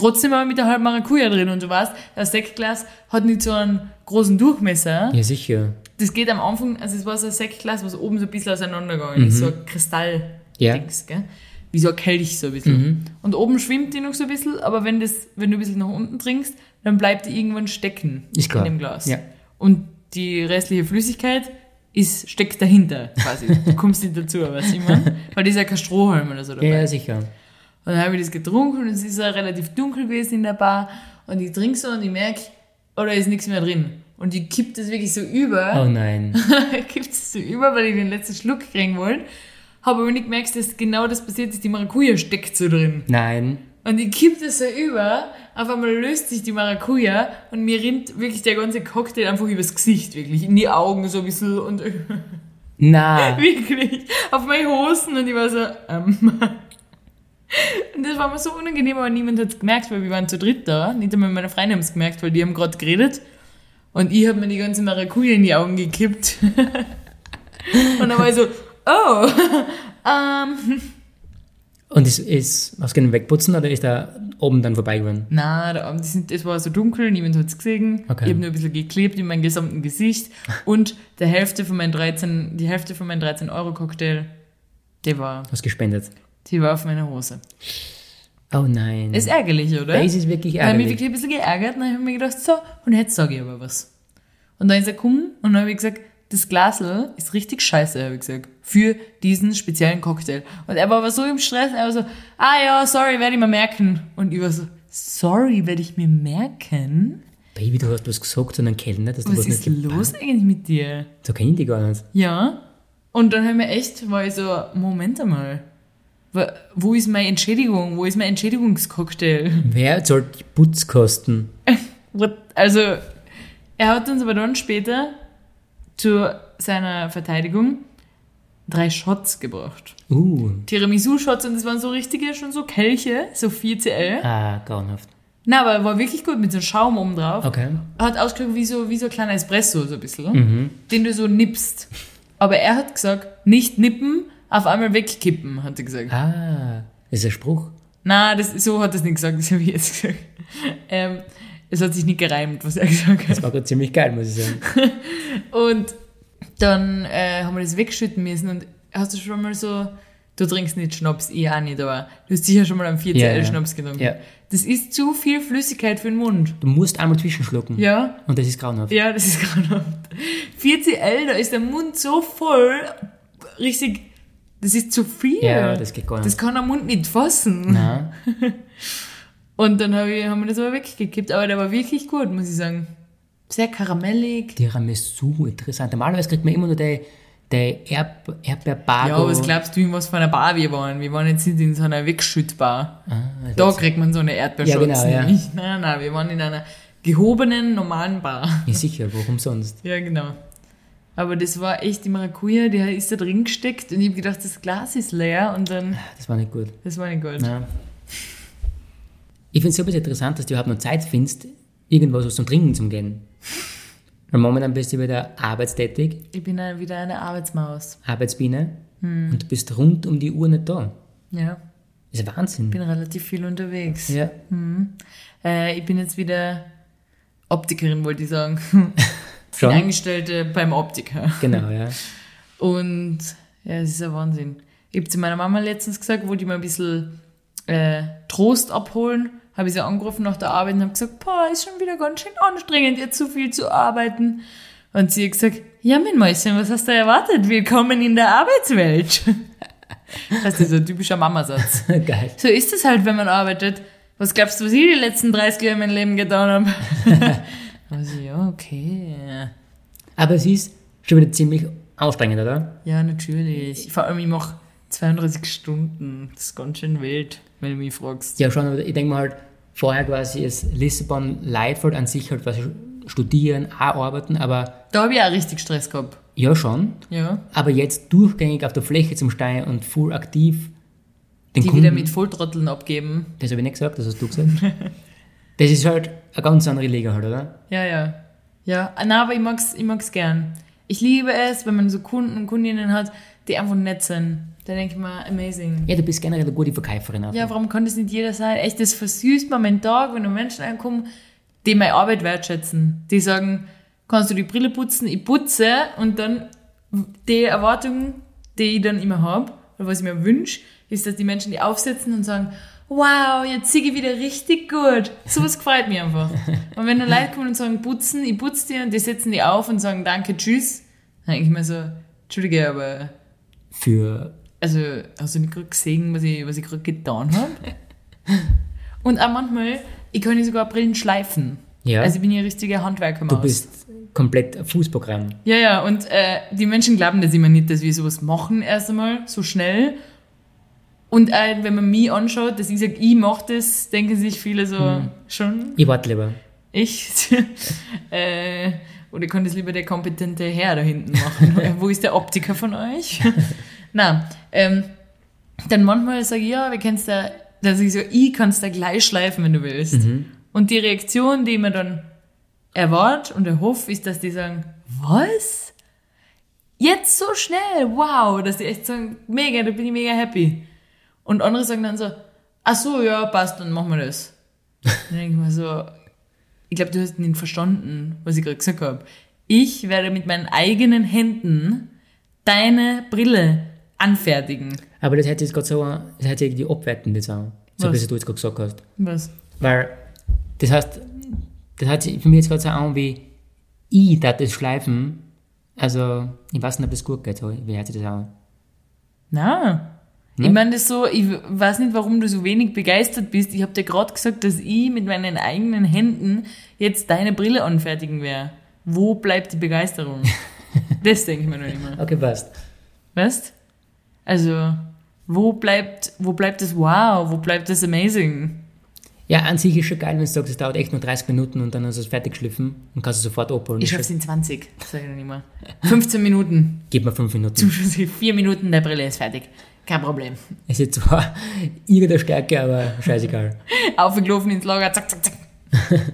Trotzdem aber mit der halben Maracuja drin und du weißt, das Sektglas hat nicht so einen großen Durchmesser. Ja, sicher. Das geht am Anfang, also es war so ein Sektglas, was oben so ein bisschen auseinandergegangen ist, so ein Kristall. Ja. Dings, gell? Wie so ein Kelch so ein bisschen. Und oben schwimmt die noch so ein bisschen, aber wenn, das, wenn du ein bisschen nach unten trinkst, dann bleibt die irgendwann stecken Ist klar. in dem Glas. Ja. Und die restliche Flüssigkeit ist, steckt dahinter quasi. Du *laughs* kommst nicht dazu, weißt du, ich mein? Weil da ist ja kein Strohhalm oder so dabei. Ja, sicher. Und dann habe ich das getrunken und es ist ja relativ dunkel gewesen in der Bar. Und ich trinke so und ich merke, oh, da ist nichts mehr drin. Und ich kipp das wirklich so über. Oh nein. *laughs* kipp das so über, weil ich den letzten Schluck kriegen wollte. Habe aber nicht gemerkt, dass genau das passiert ist. Die Maracuja steckt so drin. Nein. Und ich kipp das so über auf einmal löst sich die Maracuja und mir rinnt wirklich der ganze Cocktail einfach übers Gesicht, wirklich. In die Augen so ein bisschen und *laughs* Na, wirklich auf meine Hosen und ich war so, ähm. Und das war mir so unangenehm, aber niemand hat es gemerkt, weil wir waren zu dritt da. Nicht einmal meine Freunde haben es gemerkt, weil die haben gerade geredet. Und ich habe mir die ganze Maracuja in die Augen gekippt. *laughs* und dann war ich so, oh, *laughs* ähm. und ist, ist, hast du ihn wegputzen oder ist er oben dann vorbeigegangen? Da, die sind, es war so dunkel, niemand hat es gesehen. Okay. Ich habe nur ein bisschen geklebt in meinem gesamten Gesicht. Und der Hälfte von meinen 13, die Hälfte von meinem 13-Euro-Cocktail, die war, Hast gespendet? Die war auf meiner Hose. Oh nein. Ist ärgerlich, oder? das ist wirklich Da habe ich mich ärgerlich. wirklich ein bisschen geärgert und dann habe ich mir gedacht, so, und jetzt sage ich aber was. Und dann ist er gekommen und dann habe ich gesagt, das Glasl ist richtig scheiße, habe ich gesagt, für diesen speziellen Cocktail. Und er war aber so im Stress, er war so, ah ja, sorry, werde ich mir merken. Und ich war so, sorry, werde ich mir merken? Baby, du hast was gesagt zu einem Kellner, dass du Was was ist nicht los eigentlich mit dir? So kenne ich die gar nicht. Ja. Und dann haben wir echt, war ich so, Moment einmal. Wo- ist meine Entschädigung? Wo ist mein Entschädigungscocktail? Wer zahlt die Putzkosten? *laughs* Also, er hat uns aber dann später zu seiner Verteidigung drei Shots gebracht. Uh, Tiramisu-Shots und das waren so richtige, schon so Kelche, so 4CL. ah, grauenhaft. Na, aber war wirklich gut mit so Schaum oben drauf. Okay. Hat ausgeschaut wie so, wie so ein kleiner Espresso, so ein bisschen, den du so nippst. Aber er hat gesagt, nicht nippen, auf einmal wegkippen, hat er gesagt. Ah, ist ein Spruch. Na, das, so hat er es nicht gesagt, das habe ich jetzt gesagt. Ähm, es hat sich nicht gereimt, was er gesagt hat. Das war gerade ziemlich geil, muss ich sagen. *laughs* Und dann äh, haben wir das wegschütten müssen und hast du schon mal so, du trinkst nicht Schnaps, ich auch nicht, aber du hast sicher schon mal einen 4CL Ja, ja. Schnaps getrunken. Ja. Das ist zu viel Flüssigkeit für den Mund. Du musst einmal zwischenschlucken. Ja, Und das ist grauenhaft. ja, das ist grauenhaft. 4CL, da ist der Mund so voll, richtig, das ist zu viel. Ja, das geht gar nicht. Das kann der Mund nicht fassen. Nein. *laughs* Und dann hab ich, haben wir das aber weggekippt, aber der war wirklich gut, muss ich sagen. Sehr karamellig. Tiramisu, interessant. Normalerweise kriegt man immer nur die, die Erb, Erdbeerbago. Ja, was glaubst du, in was für einer Bar wir waren? Wir waren jetzt nicht in so einer Wegschüttbar. Ah, Da kriegt man so eine Erdbeerschutz. Ja, genau, ja. *laughs* Nein, nein, wir waren in einer gehobenen, normalen Bar. Ja, sicher, warum sonst? Ja, genau. Aber das war echt die Maracuja, die ist da drin gesteckt und ich habe gedacht, das Glas ist leer und dann, Das war nicht gut. das war nicht gut. Nein. Ich finde es super interessant, dass du überhaupt noch Zeit findest, irgendwas was zum Trinken zu gehen. Weil momentan bist du wieder arbeitstätig, Ich bin ja wieder eine Arbeitsmaus. Arbeitsbiene, Hm. und du bist rund um die Uhr nicht da. Ja, Das ist Wahnsinn. bin relativ viel unterwegs. Ja. Äh, ich bin jetzt wieder Optikerin, wollte ich sagen. *laughs* Schon? Angestellte beim Optiker. Genau, ja. Und ja, es ist ein Wahnsinn. Ich habe zu meiner Mama letztens gesagt, wollte ich mal ein bisschen äh, Trost abholen. Habe ich sie angerufen nach der Arbeit und habe gesagt, boah, ist schon wieder ganz schön anstrengend, jetzt so viel zu arbeiten. Und sie hat gesagt, ja, mein Mäuschen, was hast du erwartet? Willkommen in der Arbeitswelt. *laughs* Das ist so ein typischer Mamasatz. *laughs* Geil. So ist es halt, wenn man arbeitet. Was glaubst du, was ich die letzten 30 Jahre in meinem Leben getan habe? *laughs* also, ja, okay. Aber es ist schon wieder ziemlich anstrengend, oder? Ja, natürlich. Vor allem, ich mache 32 Stunden. Das ist ganz schön wild, wenn du mich fragst. Ja, schon, aber ich denke mal halt, vorher quasi ist Lissabon Leitfeld an sich halt quasi studieren, auch arbeiten, aber Da habe ich auch richtig Stress gehabt. ja schon. Ja. Aber jetzt durchgängig auf der Fläche zum Stehen und full aktiv den Die Kunden, wieder mit Volltrotteln abgeben. das habe ich nicht gesagt, das hast du gesagt. *laughs* das ist halt eine ganz andere Liga halt, oder? Ja, ja. Ja, nein, aber ich mag's, ich mag's gern. Ich liebe es, wenn man so Kunden und Kundinnen hat, die einfach nett sind. Da denke ich mir, amazing. Ja, du bist generell eine gute Verkäuferin. Auch. Ja, warum kann das nicht jeder sein? Echt, das versüßt mir meinen Tag, wenn da Menschen reinkommen, die meine Arbeit wertschätzen. Die sagen, kannst du die Brille putzen? Ich putze und dann die Erwartung, die ich dann immer habe, oder was ich mir wünsche, ist, dass die Menschen die aufsetzen und sagen, wow, jetzt sehe ich wieder richtig gut. Sowas gefreut mich einfach. *laughs* Und wenn dann Leute kommen und sagen, putzen, ich putze dir und die setzen die auf und sagen, danke, tschüss, dann denke ich mir so, Entschuldige, aber Für, also, hast du nicht gerade gesehen, was ich, was ich gerade getan habe? *laughs* Und auch manchmal, ich kann sogar Brillen schleifen. Ja. Also ich bin ja richtige Handwerkermaus. du bist komplett ein Fußprogramm. Ja, ja, und äh, die Menschen glauben das immer nicht, dass wir sowas machen erst einmal, so schnell. Und äh, wenn man mich anschaut, dass ich sage, ich mache das, denken sich viele so, schon Ich warte lieber. ich. *laughs* äh, oder kann das lieber der kompetente Herr da hinten machen? *laughs* Wo ist der Optiker von euch? *laughs* Na, ähm, dann manchmal sage ich, ja, wir kennst da, dass ich so, ich kann es da gleich schleifen, wenn du willst. Und die Reaktion, die man dann erwartet und erhofft, ist, dass die sagen, was? Jetzt so schnell, wow, dass die echt sagen, mega, da bin ich mega happy. Und andere sagen dann so, ach so, ja, passt, dann machen wir das. dann denke ich mir so, ich glaube, du hast nicht verstanden, was ich gerade gesagt habe. Ich werde mit meinen eigenen Händen deine Brille anfertigen. Aber das hätte jetzt gerade so, das hätte irgendwie abwertend jetzt auch. So Was? wie du jetzt gerade gesagt hast. Was? Weil, das heißt, das hat sich für mich jetzt gerade so an wie, ich darf das schleifen. Also, ich weiß nicht, ob das gut geht. So. Wie hört sich das an? Na. Ne? Ich meine das so, ich weiß nicht, warum du so wenig begeistert bist. Ich habe dir gerade gesagt, dass ich mit meinen eigenen Händen jetzt deine Brille anfertigen werde. Wo bleibt die Begeisterung? *laughs* das denke ich mir noch immer. Okay, passt. Weißt? Also, wo bleibt, wo bleibt das Wow? Wo bleibt das Amazing? Ja, an sich ist schon geil, wenn du sagst, es dauert echt nur 30 Minuten und dann hast du es fertig geschliffen und kannst es sofort abholen. Ich schaff's in 20, sage ich dann immer. 15 Minuten. Gib mir 5 Minuten. Zuschuss, vier Minuten, der Brille ist fertig. Kein Problem. Es ist zwar *laughs* irgendeine Stärke, aber scheißegal. *laughs* Aufgelaufen ins Lager, zack, zack, zack. *laughs*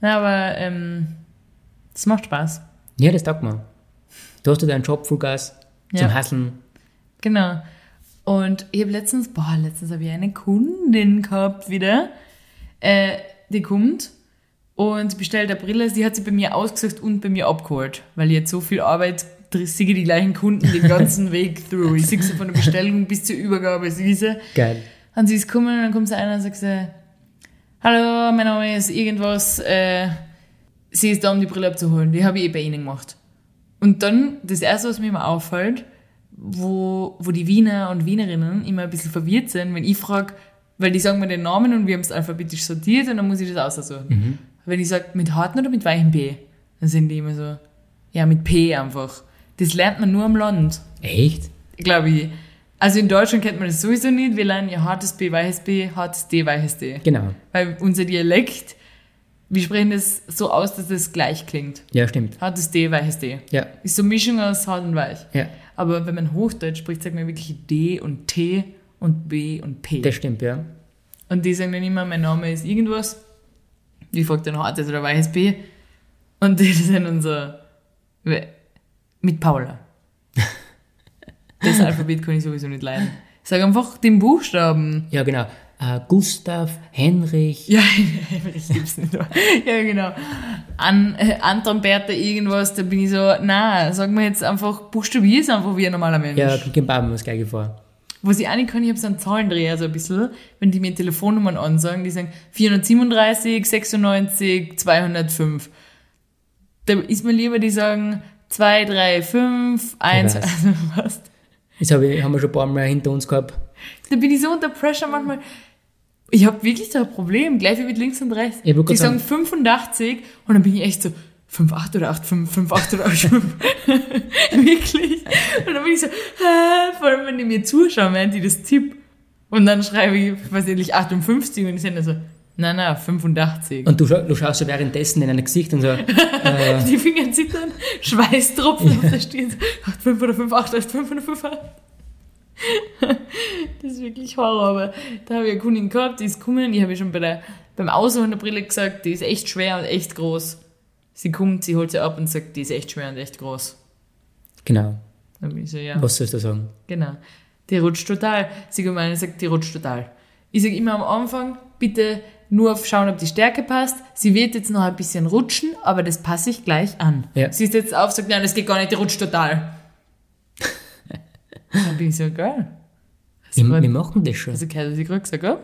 Na, aber ähm, das macht Spaß. Ja, das taugt mir. Du hast ja deinen Job, Vollgas, zum Ja. Hasseln. Genau. Und ich habe letztens, boah, letztens habe ich eine Kundin gehabt wieder, äh, die kommt und bestellt eine Brille. Sie hat sie bei mir ausgesucht und bei mir abgeholt, weil ich jetzt so viel Arbeit sehe die gleichen Kunden den ganzen Weg through. Ich sehe sie von der Bestellung bis zur Übergabe, sie. Geil. Und sie ist gekommen und dann kommt sie einer und sagt sie, Hallo, mein Name ist irgendwas, äh, sie ist da, um die Brille abzuholen. Die habe ich eh bei Ihnen gemacht. Und dann, das erste, was mir immer auffällt, wo, wo die Wiener und Wienerinnen immer ein bisschen verwirrt sind, wenn ich frage, weil die sagen mir den Namen und wir haben es alphabetisch sortiert und dann muss ich das aussuchen. Wenn ich sage, mit harten oder mit weichem P, dann sind die immer so, ja, mit P einfach. Das lernt man nur am Land Echt? glaube ich. Also in Deutschland kennt man das sowieso nicht. Wir lernen ja hartes B, weiches B, hartes D, weiches D. Genau. Weil unser Dialekt, wir sprechen das so aus, dass es gleich klingt. Ja, stimmt. Hartes D, weiches D. Ja, Ist so eine Mischung aus hart und weich. ja, Aber wenn man Hochdeutsch spricht, sagt man wirklich D und T und B und P. das stimmt, ja. Und die sagen dann immer, mein Name ist irgendwas. Ich frage dann hartes oder weiches B. Und *laughs* die sind dann so, mit Paula. Das Alphabet kann ich sowieso nicht leiden. Sag einfach den Buchstaben. Ja, genau. Äh, Gustav, Henrich, Ja, *laughs* ich gibt's nicht. mehr. Ja, genau. An, äh, Anton, Bertha, irgendwas, da bin ich so, na, sag mir jetzt einfach, buchstabier's einfach wie ein normaler Mensch. ja, Kim Baben das gleiche vor. Was ich auch nicht kann, ich habe so einen Zahlendreher so ein bisschen, wenn die mir Telefonnummern ansagen, die sagen 437, 96, 205. Da ist mir lieber, die sagen 2, 3, 5, 1, weiß. also was. Das hab ich, haben wir schon ein paar Mal hinter uns gehabt. Da bin ich so unter Pressure manchmal. Ich habe wirklich so ein Problem, gleich wie mit links und rechts. Ich Die sagen 85 und dann bin ich echt so 5,8 oder 8,5, 5,8 oder 8,5. *laughs* wirklich. Und dann bin ich so, äh, vor allem wenn die mir zuschauen, während die das tipp. Und dann schreibe ich, nicht, 58 und die sind dann so, nein, nein, 85. Und du, du schaust so währenddessen in ein Gesicht und so, *laughs* äh, die Finger zittern, Schweißtropfen auf der Stirn, so 8,5 oder 5,8, 8,5 oder 5,8. Das ist wirklich Horror, aber da habe ich eine Kundin gehabt, die ist gekommen, ich habe ja schon bei der, beim Ausholen der Brille gesagt, die ist echt schwer und echt groß. Sie kommt, sie holt sie ab und sagt, die ist echt schwer und echt groß. genau. Dann bin ich so, ja, Was sollst du sagen? genau. Die rutscht total. Sie kommt rein und sagt, die rutscht total. Ich sage immer am Anfang, bitte nur schauen, ob die Stärke passt. Sie wird jetzt noch ein bisschen rutschen, aber das passe ich gleich an. Ja. Sie ist jetzt auf, sagt, nein, das geht gar nicht, die rutscht total. *laughs* Dann bin ich so, geil. Wir, wir machen das schon. also gehört, was ich gesagt habe.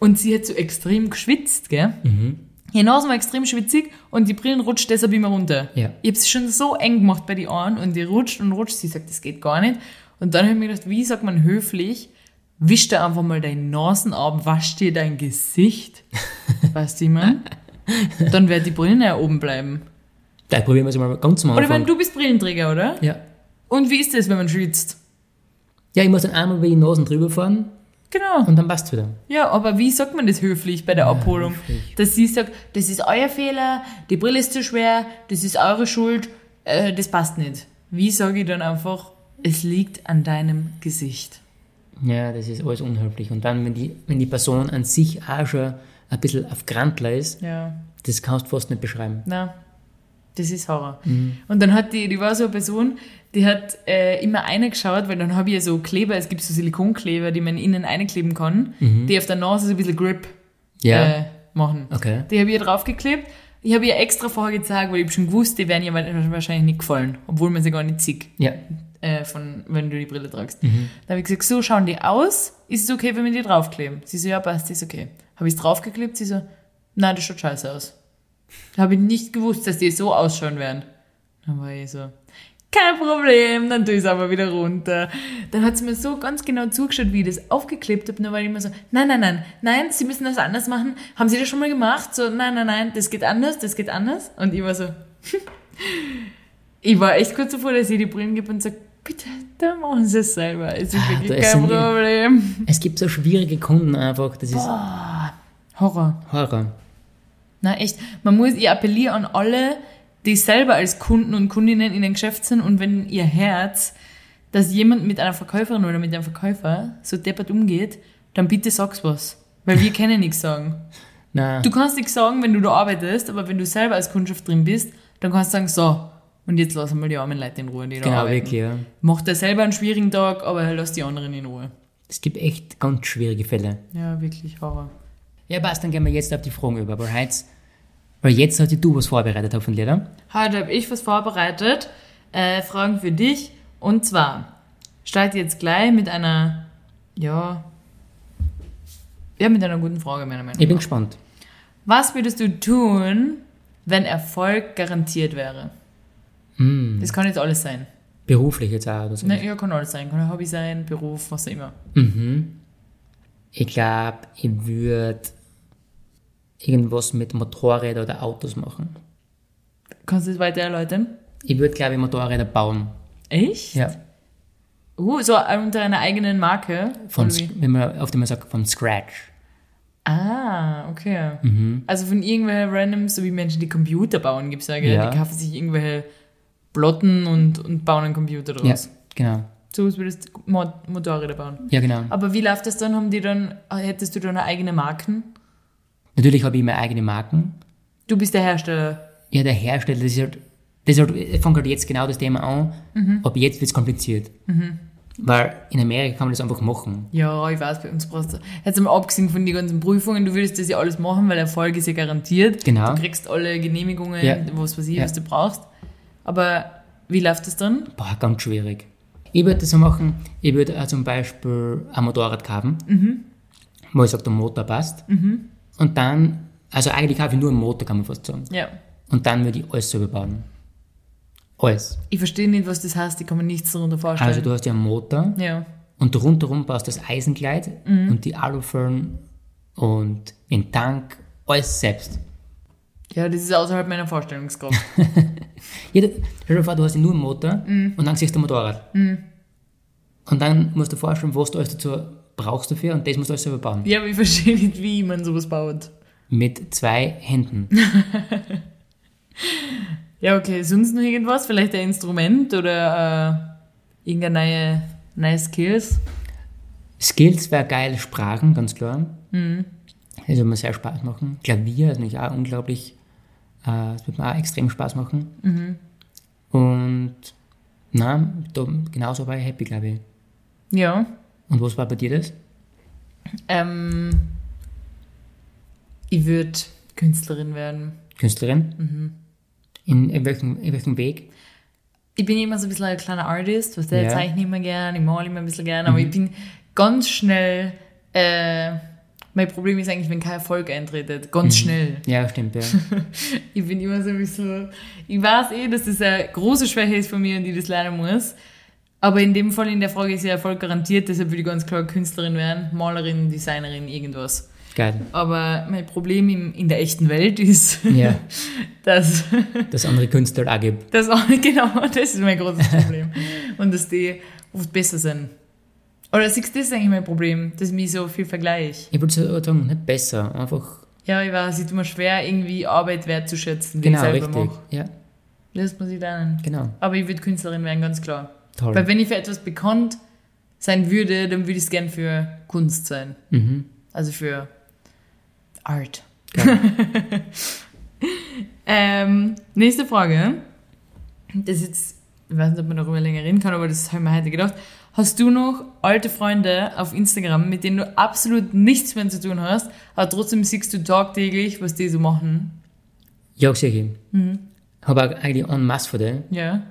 Und sie hat so extrem geschwitzt, gell? Mhm. Ihre Nase war extrem schwitzig und die Brillen rutscht deshalb immer runter. Ja. Ich habe es schon so eng gemacht bei den Ohren und die rutscht und rutscht. Sie sagt, das geht gar nicht. Und dann habe ich mir gedacht, wie sagt man höflich, wisch dir einfach mal deine Nasen ab, wasch dir dein Gesicht. weißt du, man? *laughs* Dann wird die Brillen ja oben bleiben. Da probieren wir es mal ganz am Oder wenn Anfang. du bist Brillenträger, oder? Ja. Und wie ist das, wenn man schwitzt? Ja, ich muss dann einmal über die Nasen drüber fahren Genau. und dann passt wieder. Ja, aber wie sagt man das höflich bei der Abholung? höflich. Dass sie sagt, das ist euer Fehler, die Brille ist zu schwer, das ist eure Schuld, äh, das passt nicht. Wie sage ich dann einfach, es liegt an deinem Gesicht? Ja, das ist alles unhöflich. Und dann, wenn die, wenn die Person an sich auch schon ein bisschen auf Grantler ist, Ja. das kannst du fast nicht beschreiben. Na, das ist Horror. Und dann hat die, die war so eine Person, die hat äh, immer reingeschaut, weil dann habe ich ja so Kleber, es gibt so Silikonkleber, die man innen einkleben kann, die auf der Nase so ein bisschen Grip Ja. äh, machen. Okay. Die habe ich ihr draufgeklebt. Ich habe ihr extra vorher gezeigt, weil ich schon gewusst, die werden ihr wahrscheinlich nicht gefallen, obwohl man sie gar nicht sieht, Ja. Äh, von, wenn du die Brille tragst. Da habe ich gesagt, so schauen die aus, ist es okay, wenn wir die draufkleben? Sie so, ja passt, ist okay. Habe ich es draufgeklebt? Sie so, nein, das schaut scheiße aus. Da habe ich nicht gewusst, dass die so ausschauen werden. Dann war ich so, kein Problem, dann tue ich es aber wieder runter. Dann hat sie mir so ganz genau zugeschaut, wie ich das aufgeklebt habe. Dann war ich immer so, nein, nein, nein, nein, Sie müssen das anders machen. Haben Sie das schon mal gemacht? So, nein, nein, nein, das geht anders, das geht anders. Und ich war so, *laughs* ich war echt kurz davor, dass ich die Brillen gebe und sage, bitte, dann machen Sie es selber. Es ist Ah, wirklich da kein Problem. Es gibt so schwierige Kunden einfach, das ist Horror. Horror. Na echt, man muss, ich appelliere an alle, die selber als Kunden und Kundinnen in den Geschäft sind und wenn ihr Herz, dass jemand mit einer Verkäuferin oder mit einem Verkäufer so deppert umgeht, dann bitte sag's was. Weil wir *laughs* können nichts sagen. Na, Du kannst nichts sagen, wenn du da arbeitest, aber wenn du selber als Kundschaft drin bist, dann kannst du sagen, so, und jetzt lassen wir die armen Leute in Ruhe, die da genau, arbeiten. wirklich, ja. Macht er selber einen schwierigen Tag, aber lass die anderen in Ruhe. Es gibt echt ganz schwierige Fälle. Ja, wirklich Horror. Ja, passt, dann gehen wir jetzt auf die Fragen über, weil heute, weil jetzt hast du was vorbereitet, hoffentlich, oder? Heute habe ich was vorbereitet. Äh, Fragen für dich. Und zwar, starte jetzt gleich mit einer, ja, ja, mit einer guten Frage, meiner Meinung Ich bin nach. gespannt. Was würdest du tun, wenn Erfolg garantiert wäre? Hm, Das kann jetzt alles sein. beruflich jetzt auch oder so. Ne, ja, kann alles sein. Kann ein Hobby sein, Beruf, was auch immer. Mhm. Ich glaube, ich würde irgendwas mit Motorrädern oder Autos machen. Kannst du das weiter erläutern? Ich würde, glaube ich, Motorräder bauen. Echt? Ja. Uh, so unter einer eigenen Marke? Von, wenn man auf dem man sagt, von Scratch. Ah, okay. Mhm. Also von irgendwelchen random, so wie Menschen, die Computer bauen, gibt es ja, gell? Ja. Die kaufen sich irgendwelche Plotten und, und bauen einen Computer Ja, draus. genau. So was würdest du Mo Motorräder bauen. Ja, genau. Aber wie läuft das dann? Haben die dann, hättest du dann eigene Marken? Natürlich habe ich meine eigene Marken. Du bist der Hersteller. Ja, der Hersteller, das ist halt, das ist halt, ich fange halt jetzt genau das Thema an, aber jetzt wird es kompliziert. Weil in Amerika kann man das einfach machen. Ja, ich weiß, bei uns brauchst du. Jetzt mal abgesehen von den ganzen Prüfungen, du würdest das ja alles machen, weil Erfolg ist ja garantiert. Genau. Du kriegst alle Genehmigungen, Ja. was weiß ich, Ja. was du brauchst. Aber wie läuft das dann? Boah, ganz schwierig. Ich würde das so machen, ich würde äh, zum Beispiel ein Motorrad kaufen, wo ich sage, der Motor passt. Und dann, also eigentlich kaufe ich nur einen Motor, kann man fast sagen. Ja. Und dann würde ich alles selber bauen. Alles. Ich verstehe nicht, was das heißt, ich kann mir nichts darunter vorstellen. Also du hast ja einen Motor ja. und rundherum baust das Eisenkleid und die Alufern und den Tank, alles selbst. Ja, das ist außerhalb meiner Vorstellungskraft. *laughs* Du- stell dir vor, du hast nur einen Motor und dann siehst du ein Motorrad. Und dann musst du vorstellen, was du alles dazu brauchst dafür und das musst du alles selber bauen. ja, aber ich verstehe nicht, wie man sowas baut. Mit zwei Händen. *laughs* Ja, okay, sonst noch irgendwas? Vielleicht ein Instrument oder äh, irgendeine neue, neue Skills? Skills wäre geil, Sprachen, ganz klar. Das würde mir sehr Spaß machen. Klavier ist natürlich auch unglaublich, äh, das würde mir auch extrem Spaß machen. Und na, da, genauso war ich happy, glaube ich. Ja. Und was war bei dir das? Ähm, ich würde Künstlerin werden. Künstlerin? In, in, welchem, in welchem Weg? Ich bin immer so ein bisschen ein kleiner Artist, was der Ja. zeichne immer gern, ich male immer ein bisschen gern, aber ich bin ganz schnell, äh, mein Problem ist eigentlich, wenn kein Erfolg eintretet, ganz schnell. Ja, stimmt, ja. *laughs* Ich bin immer so ein bisschen, ich weiß eh, dass das eine große Schwäche ist von mir und ich das lernen muss. Aber in dem Fall in der Frage ist ja Erfolg garantiert, deshalb würde ich ganz klar Künstlerin werden, Malerin, Designerin, irgendwas. Geil. Aber mein Problem im, in der echten Welt ist, Ja, *laughs* dass *laughs* dass andere Künstler auch gibt. das auch, genau, das ist mein großes Problem. Und dass die oft besser sind. Oder siehst du das eigentlich mein Problem, dass ich mich so viel vergleiche? Ich würde sagen, nicht besser, einfach Ja, ich weiß, es ist immer schwer, irgendwie Arbeit wertzuschätzen, die genau ich selber richtig. mache. Ja, Das muss ich lernen. genau. Aber ich würde Künstlerin werden, ganz klar. Toll. Weil wenn ich für etwas bekannt sein würde, dann würde ich es gern für Kunst sein. Mhm. Also für Art. *laughs* ähm, nächste Frage. Das ist jetzt, ich weiß nicht, ob man darüber länger reden kann, aber das habe ich mir heute gedacht. Hast du noch alte Freunde auf Instagram, mit denen du absolut nichts mehr zu tun hast, aber trotzdem siehst du tagtäglich, was die so machen? Ja, sicher. Mhm. Habe auch eigentlich en masse von denen. Ja,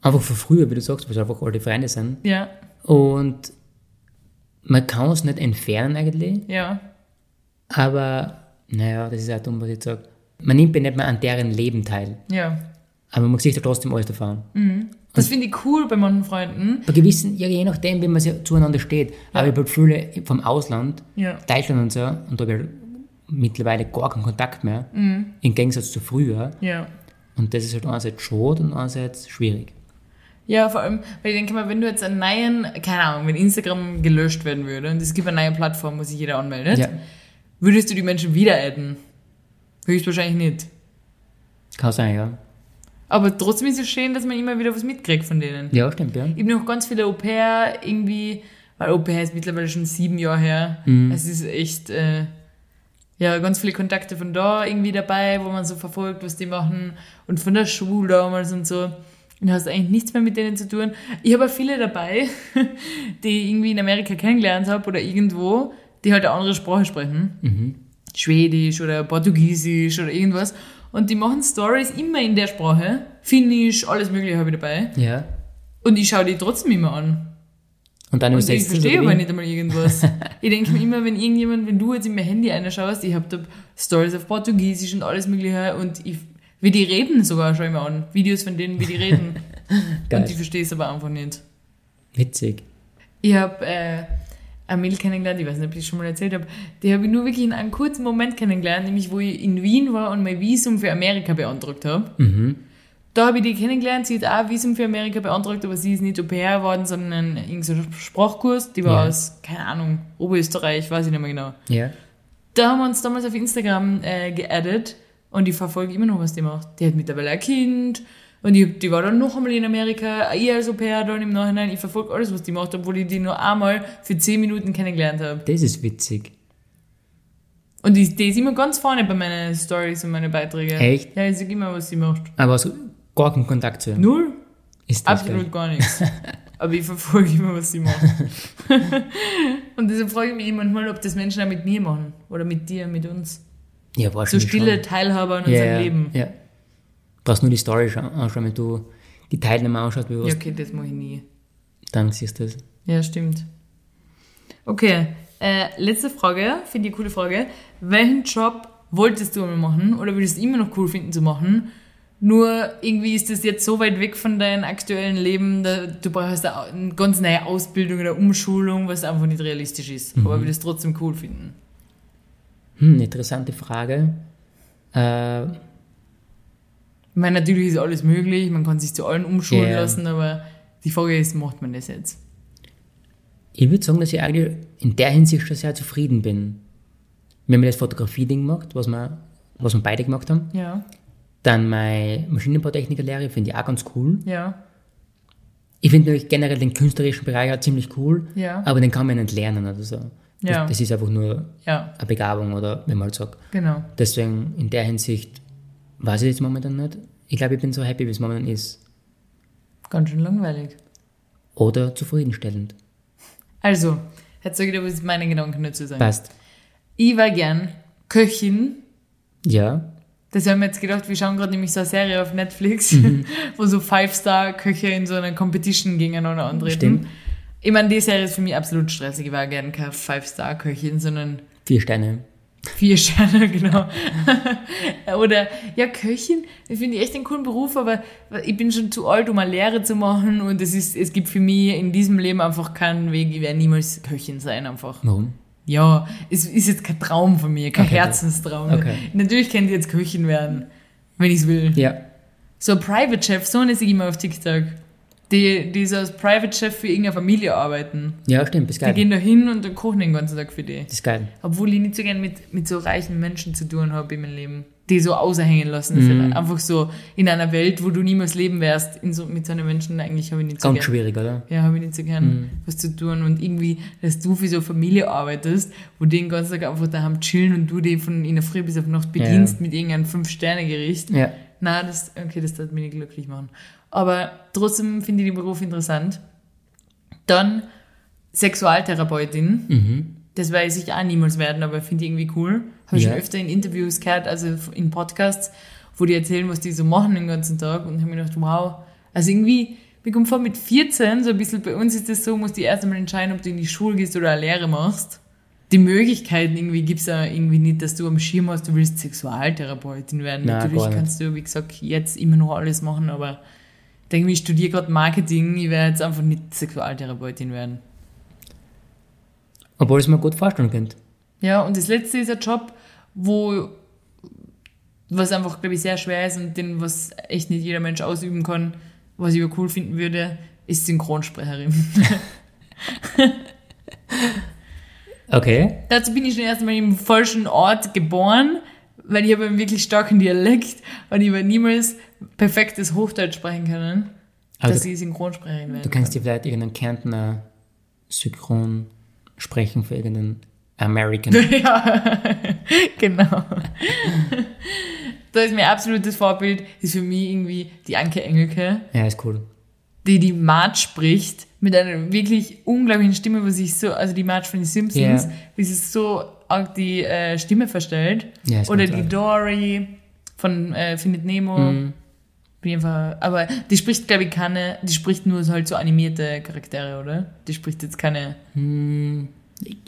Einfach von früher, wie du sagst, was einfach alte Freunde sind. ja, Und man kann es nicht entfernen eigentlich, ja, aber naja, das ist auch dumm, was ich sage. Man nimmt ja nicht mehr an deren Leben teil, ja. Aber man sieht ja trotzdem alles davon. Das finde ich cool bei manchen Freunden. Bei gewissen, ja, je nachdem, wie man sich zueinander steht. Aber ich habe viele vom Ausland, Ja. Deutschland und so, und da habe ich mittlerweile gar keinen Kontakt mehr, Mhm. im Gegensatz zu früher. Ja. Und das ist halt einerseits schade und andererseits schwierig. Ja, vor allem, weil ich denke mal, wenn du jetzt einen neuen, keine Ahnung, wenn Instagram gelöscht werden würde und es gibt eine neue Plattform, wo sich jeder anmeldet, Ja, würdest du die Menschen wieder adden? Höchstwahrscheinlich nicht. kann sein, ja. Aber trotzdem ist es schön, dass man immer wieder was mitkriegt von denen. Ja, stimmt, ja. Ich habe noch ganz viele Au-pair irgendwie, weil Au-pair ist mittlerweile schon sieben Jahre her. Mhm. Es ist echt, äh, ja, ganz viele Kontakte von da irgendwie dabei, wo man so verfolgt, was die machen und von der Schule damals und so. Und du hast eigentlich nichts mehr mit denen zu tun. Ich habe auch viele dabei, *laughs* die ich irgendwie in Amerika kennengelernt habe oder irgendwo, die halt eine andere Sprache sprechen. Schwedisch oder Portugiesisch oder irgendwas. Und die machen Stories immer in der Sprache. Finnisch, alles mögliche habe ich dabei. Ja. Und ich schaue die trotzdem immer an. Und dann Und ich übersetzt verstehe aber nicht einmal irgendwas. *laughs* ich denke mir immer, wenn irgendjemand, wenn du jetzt in mein Handy reinschaust, ich habe da Stories auf Portugiesisch und alles mögliche und ich, wie die reden sogar, schaue ich mir an. Videos von denen, wie die reden. *laughs* Und ich verstehe es aber einfach nicht. Witzig. Ich habe äh, eine Mädel kennengelernt, ich weiß nicht, ob ich das schon mal erzählt habe, die habe ich nur wirklich in einem kurzen Moment kennengelernt, nämlich wo ich in Wien war und mein Visum für Amerika beantragt habe. Mhm. Da habe ich die kennengelernt, sie hat auch ein Visum für Amerika beantragt, aber sie ist nicht Au pair geworden, sondern irgendein so Sprachkurs, die war Ja. aus, keine Ahnung, Oberösterreich, weiß ich nicht mehr genau. Ja. Da haben wir uns damals auf Instagram äh, geaddet und ich verfolge immer noch, was die macht. Die hat mittlerweile ein Kind und ich, die war dann noch einmal in Amerika, ich als Au pair dann im Nachhinein. Ich verfolge alles, was die macht, obwohl ich die nur einmal für 10 Minuten kennengelernt habe. Das ist witzig. Und die, die ist immer ganz vorne bei meinen Stories und meinen Beiträgen. Echt? Ja, ich sag immer, was sie macht. Aber so gar keinen Kontakt zu haben. Null? Ist das Absolut gar nichts. *laughs* Aber ich verfolge immer, was sie macht. *laughs* und deshalb frage ich mich manchmal, ob das Menschen auch mit mir machen. Oder mit dir, mit uns. geil. Ja, So wahrscheinlich stille schon. Teilhaber an unserem ja, Leben. Ja. Du brauchst nur die Story scha- anschauen, wenn du die Teilnehmer anschaust, Ja, okay, das mache ich nie. dann siehst du das. Ja, stimmt. Okay, äh, letzte Frage, finde ich eine coole Frage. Welchen Job wolltest du einmal machen oder würdest du immer noch cool finden zu machen? Nur irgendwie ist das jetzt so weit weg von deinem aktuellen Leben, da, du brauchst da eine ganz neue Ausbildung oder Umschulung, was einfach nicht realistisch ist. Aber würdest trotzdem cool finden. Hm, interessante Frage. Äh, Ich meine, natürlich ist alles möglich, man kann sich zu allen umschulen Ja. lassen, aber die Frage ist, macht man das jetzt? ich würde sagen, dass ich eigentlich in der Hinsicht schon sehr zufrieden bin. Wir haben das Fotografie-Ding gemacht, was wir, was wir beide gemacht haben. Ja, Dann meine Maschinenbautechnikerlehre finde ich auch ganz cool. ja, Ich finde natürlich generell den künstlerischen Bereich auch ziemlich cool, Ja. aber den kann man nicht lernen oder so. Das, Ja. das ist einfach nur ja, eine Begabung oder wenn man halt sagt. genau. Deswegen in der Hinsicht weiß ich jetzt momentan nicht. Ich glaube, ich bin so happy, wie es momentan ist. Ganz schön langweilig. Oder zufriedenstellend. Also, jetzt sage ich dir, was meine Gedanken dazu sein. Passt. Ich war gern Köchin. Ja. Das haben wir jetzt gedacht, wir schauen gerade nämlich so eine Serie auf Netflix, Mhm. *laughs* wo so Five-Star-Köche in so einer Competition gegeneinander antreten. Stimmt. Ich meine, die Serie ist für mich absolut stressig. Ich war gern keine Five-Star-Köchin, sondern Vier Sterne. Vier Sterne, *laughs* genau. Oder, ja, Köchin, ich finde echt einen coolen Beruf, aber ich bin schon zu alt, um eine Lehre zu machen und es ist, es gibt für mich in diesem Leben einfach keinen Weg, ich werde niemals Köchin sein, einfach. Warum? Ja, es ist jetzt kein Traum von mir, kein Okay. Herzenstraum. Okay. Natürlich könnte ich jetzt Köchin werden, wenn ich es will. Ja. So ein Private Chef, so eine sehe ich immer auf TikTok. Die, die so als Private Chef für irgendeine Familie arbeiten. Ja, stimmt, das ist Die geil. gehen da hin und dann kochen den ganzen Tag für die. Das ist geil. Obwohl ich nicht so gern mit, mit so reichen Menschen zu tun habe in meinem Leben. Die so außerhängen lassen. Mhm. Einfach so in einer Welt, wo du niemals leben wärst, in so, mit so einem Menschen, eigentlich habe ich nicht so Ganz gern. schwierig, oder? Ja, habe ich nicht so gern Mhm. was zu tun. Und irgendwie, dass du für so eine Familie arbeitest, wo die den ganzen Tag einfach daheim chillen und du die von in der Früh bis auf Nacht bedienst mit irgendeinem Fünf-Sterne-Gericht. Ja. Na, das, okay, das wird mich nicht glücklich machen. Aber trotzdem finde ich den Beruf interessant. Dann Sexualtherapeutin. Mhm. Das werde ich sicher auch niemals werden, aber finde ich irgendwie cool. Habe ich Ja. schon öfter in Interviews gehört, also in Podcasts, wo die erzählen, was die so machen den ganzen Tag und habe mir gedacht, wow. Also irgendwie, mir kommt vor, mit 14, so ein bisschen bei uns ist das so, musst du erst einmal entscheiden, ob du in die Schule gehst oder eine Lehre machst. Die Möglichkeiten irgendwie gibt's ja irgendwie nicht, dass du am Schirm hast, du willst Sexualtherapeutin werden. Nein, Natürlich kannst du, wie gesagt, jetzt immer noch alles machen, aber ich denke mir, ich studiere gerade Marketing, ich werde jetzt einfach nicht Sexualtherapeutin werden. Obwohl ich es mir gut vorstellen könnte. Ja, und das letzte ist ein Job, wo, was einfach, glaube ich, sehr schwer ist und den, was echt nicht jeder Mensch ausüben kann, was ich aber cool finden würde, ist Synchronsprecherin. *laughs* Okay. Dazu bin ich schon erst einmal im falschen Ort geboren, weil ich habe einen wirklich starken Dialekt und ich habe niemals perfektes Hochdeutsch sprechen können, Aber dass ich Synchronsprecherin werde. du kannst dir vielleicht irgendeinen Kärntner Synchron sprechen für irgendeinen American. *laughs* ja, genau. da ist mir absolutes Vorbild, ist für mich irgendwie die Anke Engelke. ja, ist cool. die die Marge spricht, mit einer wirklich unglaublichen Stimme, wo sich so, also die Marge von den Simpsons, Ja. wie sie so arg die äh, Stimme verstellt. Ja, ist Oder die. Dory von äh, Findet Nemo. Mhm. Bin einfach, aber die spricht, glaube ich, keine, die spricht nur so halt so animierte Charaktere, oder? Die spricht jetzt keine, Hm,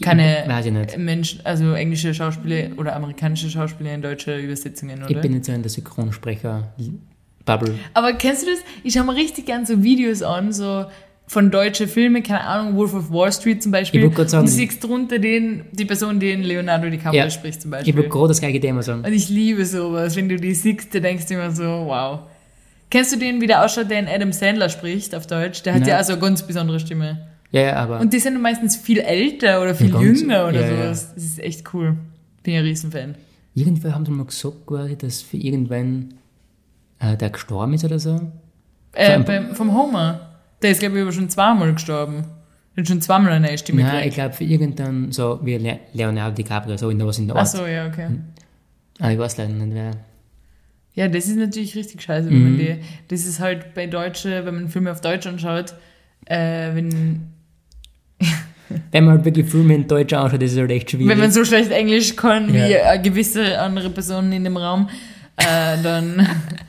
keine Weiß ich nicht. Mensch, also englische Schauspieler oder amerikanische Schauspieler in deutsche Übersetzungen, oder? Ich bin nicht so in der Synchronsprecher-Bubble. Aber kennst du das? Ich schaue mir richtig gern so Videos an, so von deutschen Filmen, keine Ahnung, Wolf of Wall Street zum Beispiel. Ich sagen- und siehst drunter den, die Person, den Leonardo DiCaprio Ja. spricht zum Ich Beispiel. will gerade das gleiche Thema sagen. und ich liebe sowas. Wenn du die siehst, dann denkst du immer so, wow. Kennst du den, wie der ausschaut, der in Adam Sandler spricht auf Deutsch? Der hat ja auch so eine ganz besondere Stimme. Ja, ja, aber Und die sind meistens viel älter oder viel Ja, jünger oder ja, ja. sowas. Das ist echt cool. Bin ein Riesenfan. irgendwer haben sie mal gesagt, quasi, dass für irgendwann äh, der gestorben ist oder so. Äh, Vom- beim, vom Homer. Der ist, glaube ich, aber schon zweimal gestorben. Der hat schon zweimal eine neue Stimme Nein, gekriegt. ich glaube für irgendeinen, so wie Le Leonardo DiCaprio, so in der was in der Ach so, ja, okay. Ah, ich weiß leider nicht, wer. Ja, das ist natürlich richtig scheiße, wenn man Mhm. die, das ist halt bei Deutsche, wenn man Filme auf Deutsch anschaut, äh, wenn, Wenn man halt wirklich Filme in Deutsch anschaut, ist es halt echt schwierig. wenn man so schlecht Englisch kann, wie Ja. gewisse andere Personen in dem Raum, äh, dann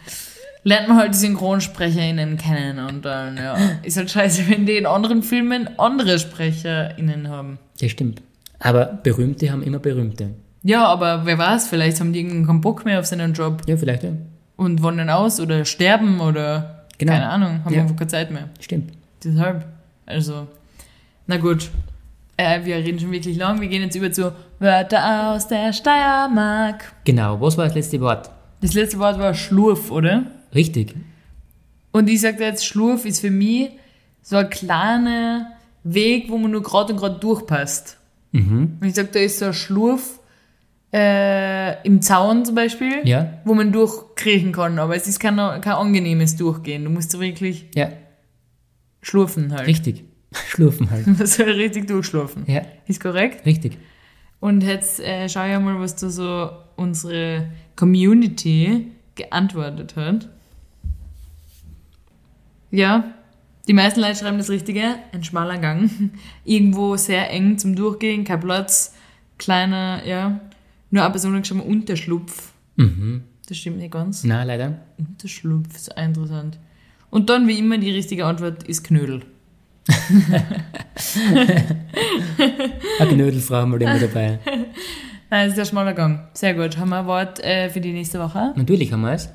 *laughs* lernt man halt die SynchronsprecherInnen kennen und dann, ja, ist halt scheiße, wenn die in anderen Filmen andere SprecherInnen haben. das stimmt. Aber Berühmte haben immer Berühmte. Ja, aber wer weiß, vielleicht haben die irgendeinen keinen Bock mehr auf seinen Job Ja, vielleicht, ja. und wandern aus oder sterben oder Genau. keine Ahnung, haben Ja. einfach keine Zeit mehr. Stimmt. Deshalb, also, na gut. Äh, wir reden schon wirklich lang. Wir gehen jetzt über zu Wörter aus der Steiermark. Genau, was war das letzte Wort? Das letzte Wort war Schlurf, oder? Richtig. Und ich sagte jetzt, Schlurf ist für mich so ein kleiner Weg, wo man nur gerade und gerade durchpasst. Mhm. Und ich sag, da ist so ein Schlurf äh, im Zaun zum Beispiel, Ja, wo man durchkriechen kann. Aber es ist kein, kein angenehmes Durchgehen. Du musst wirklich ja, schlurfen halt. richtig. *laughs* Schlurfen halt. Du musst halt richtig durchschlurfen. Ja, Ist korrekt? richtig. Und jetzt äh, schau ich mal, was da so unsere Community geantwortet hat. Ja, die meisten Leute schreiben das Richtige. Ein schmaler Gang. *laughs* Irgendwo sehr eng zum Durchgehen, kein Platz, kleiner, ja. Nur eine Person hat geschrieben, Unterschlupf. Mhm. Das stimmt nicht ganz. Na, leider. Unterschlupf, ist interessant. Und dann, wie immer, die richtige Antwort ist Knödel. Eine Knödelfrau haben wir immer dabei. *laughs* Nein, das ist der schmaler Gang. Sehr gut. Haben wir ein Wort äh, für die nächste Woche? Natürlich haben wir es.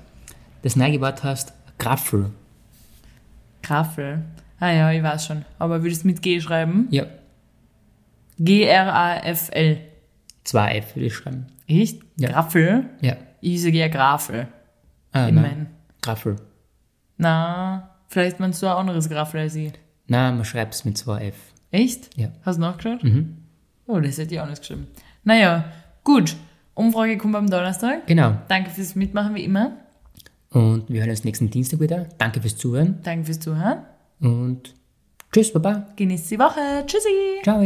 Das neue Wort heißt Graffel. Graffel. Ah ja, ich weiß schon. Aber würdest du mit G schreiben? Ja, G-R-A-F-L. Zwei F würde ich schreiben. Echt? Ja. Graffel? Ja. Ich sage ja Grafel. Ah, in nein. mein. Graffel. Na, Vielleicht meinst du ein anderes Graffel als ich. Nein, man schreibt es mit zwei F. Echt? Ja. Hast du nachgeschaut? Mhm. Oh, das hätte ich auch nicht geschrieben. Naja, gut. Umfrage kommt am Donnerstag. Genau. Danke fürs Mitmachen, wie immer. Und wir hören uns nächsten Dienstag wieder. Danke fürs Zuhören Danke fürs Zuhören. und tschüss, Baba. Genießt die Woche. Tschüssi. Ciao.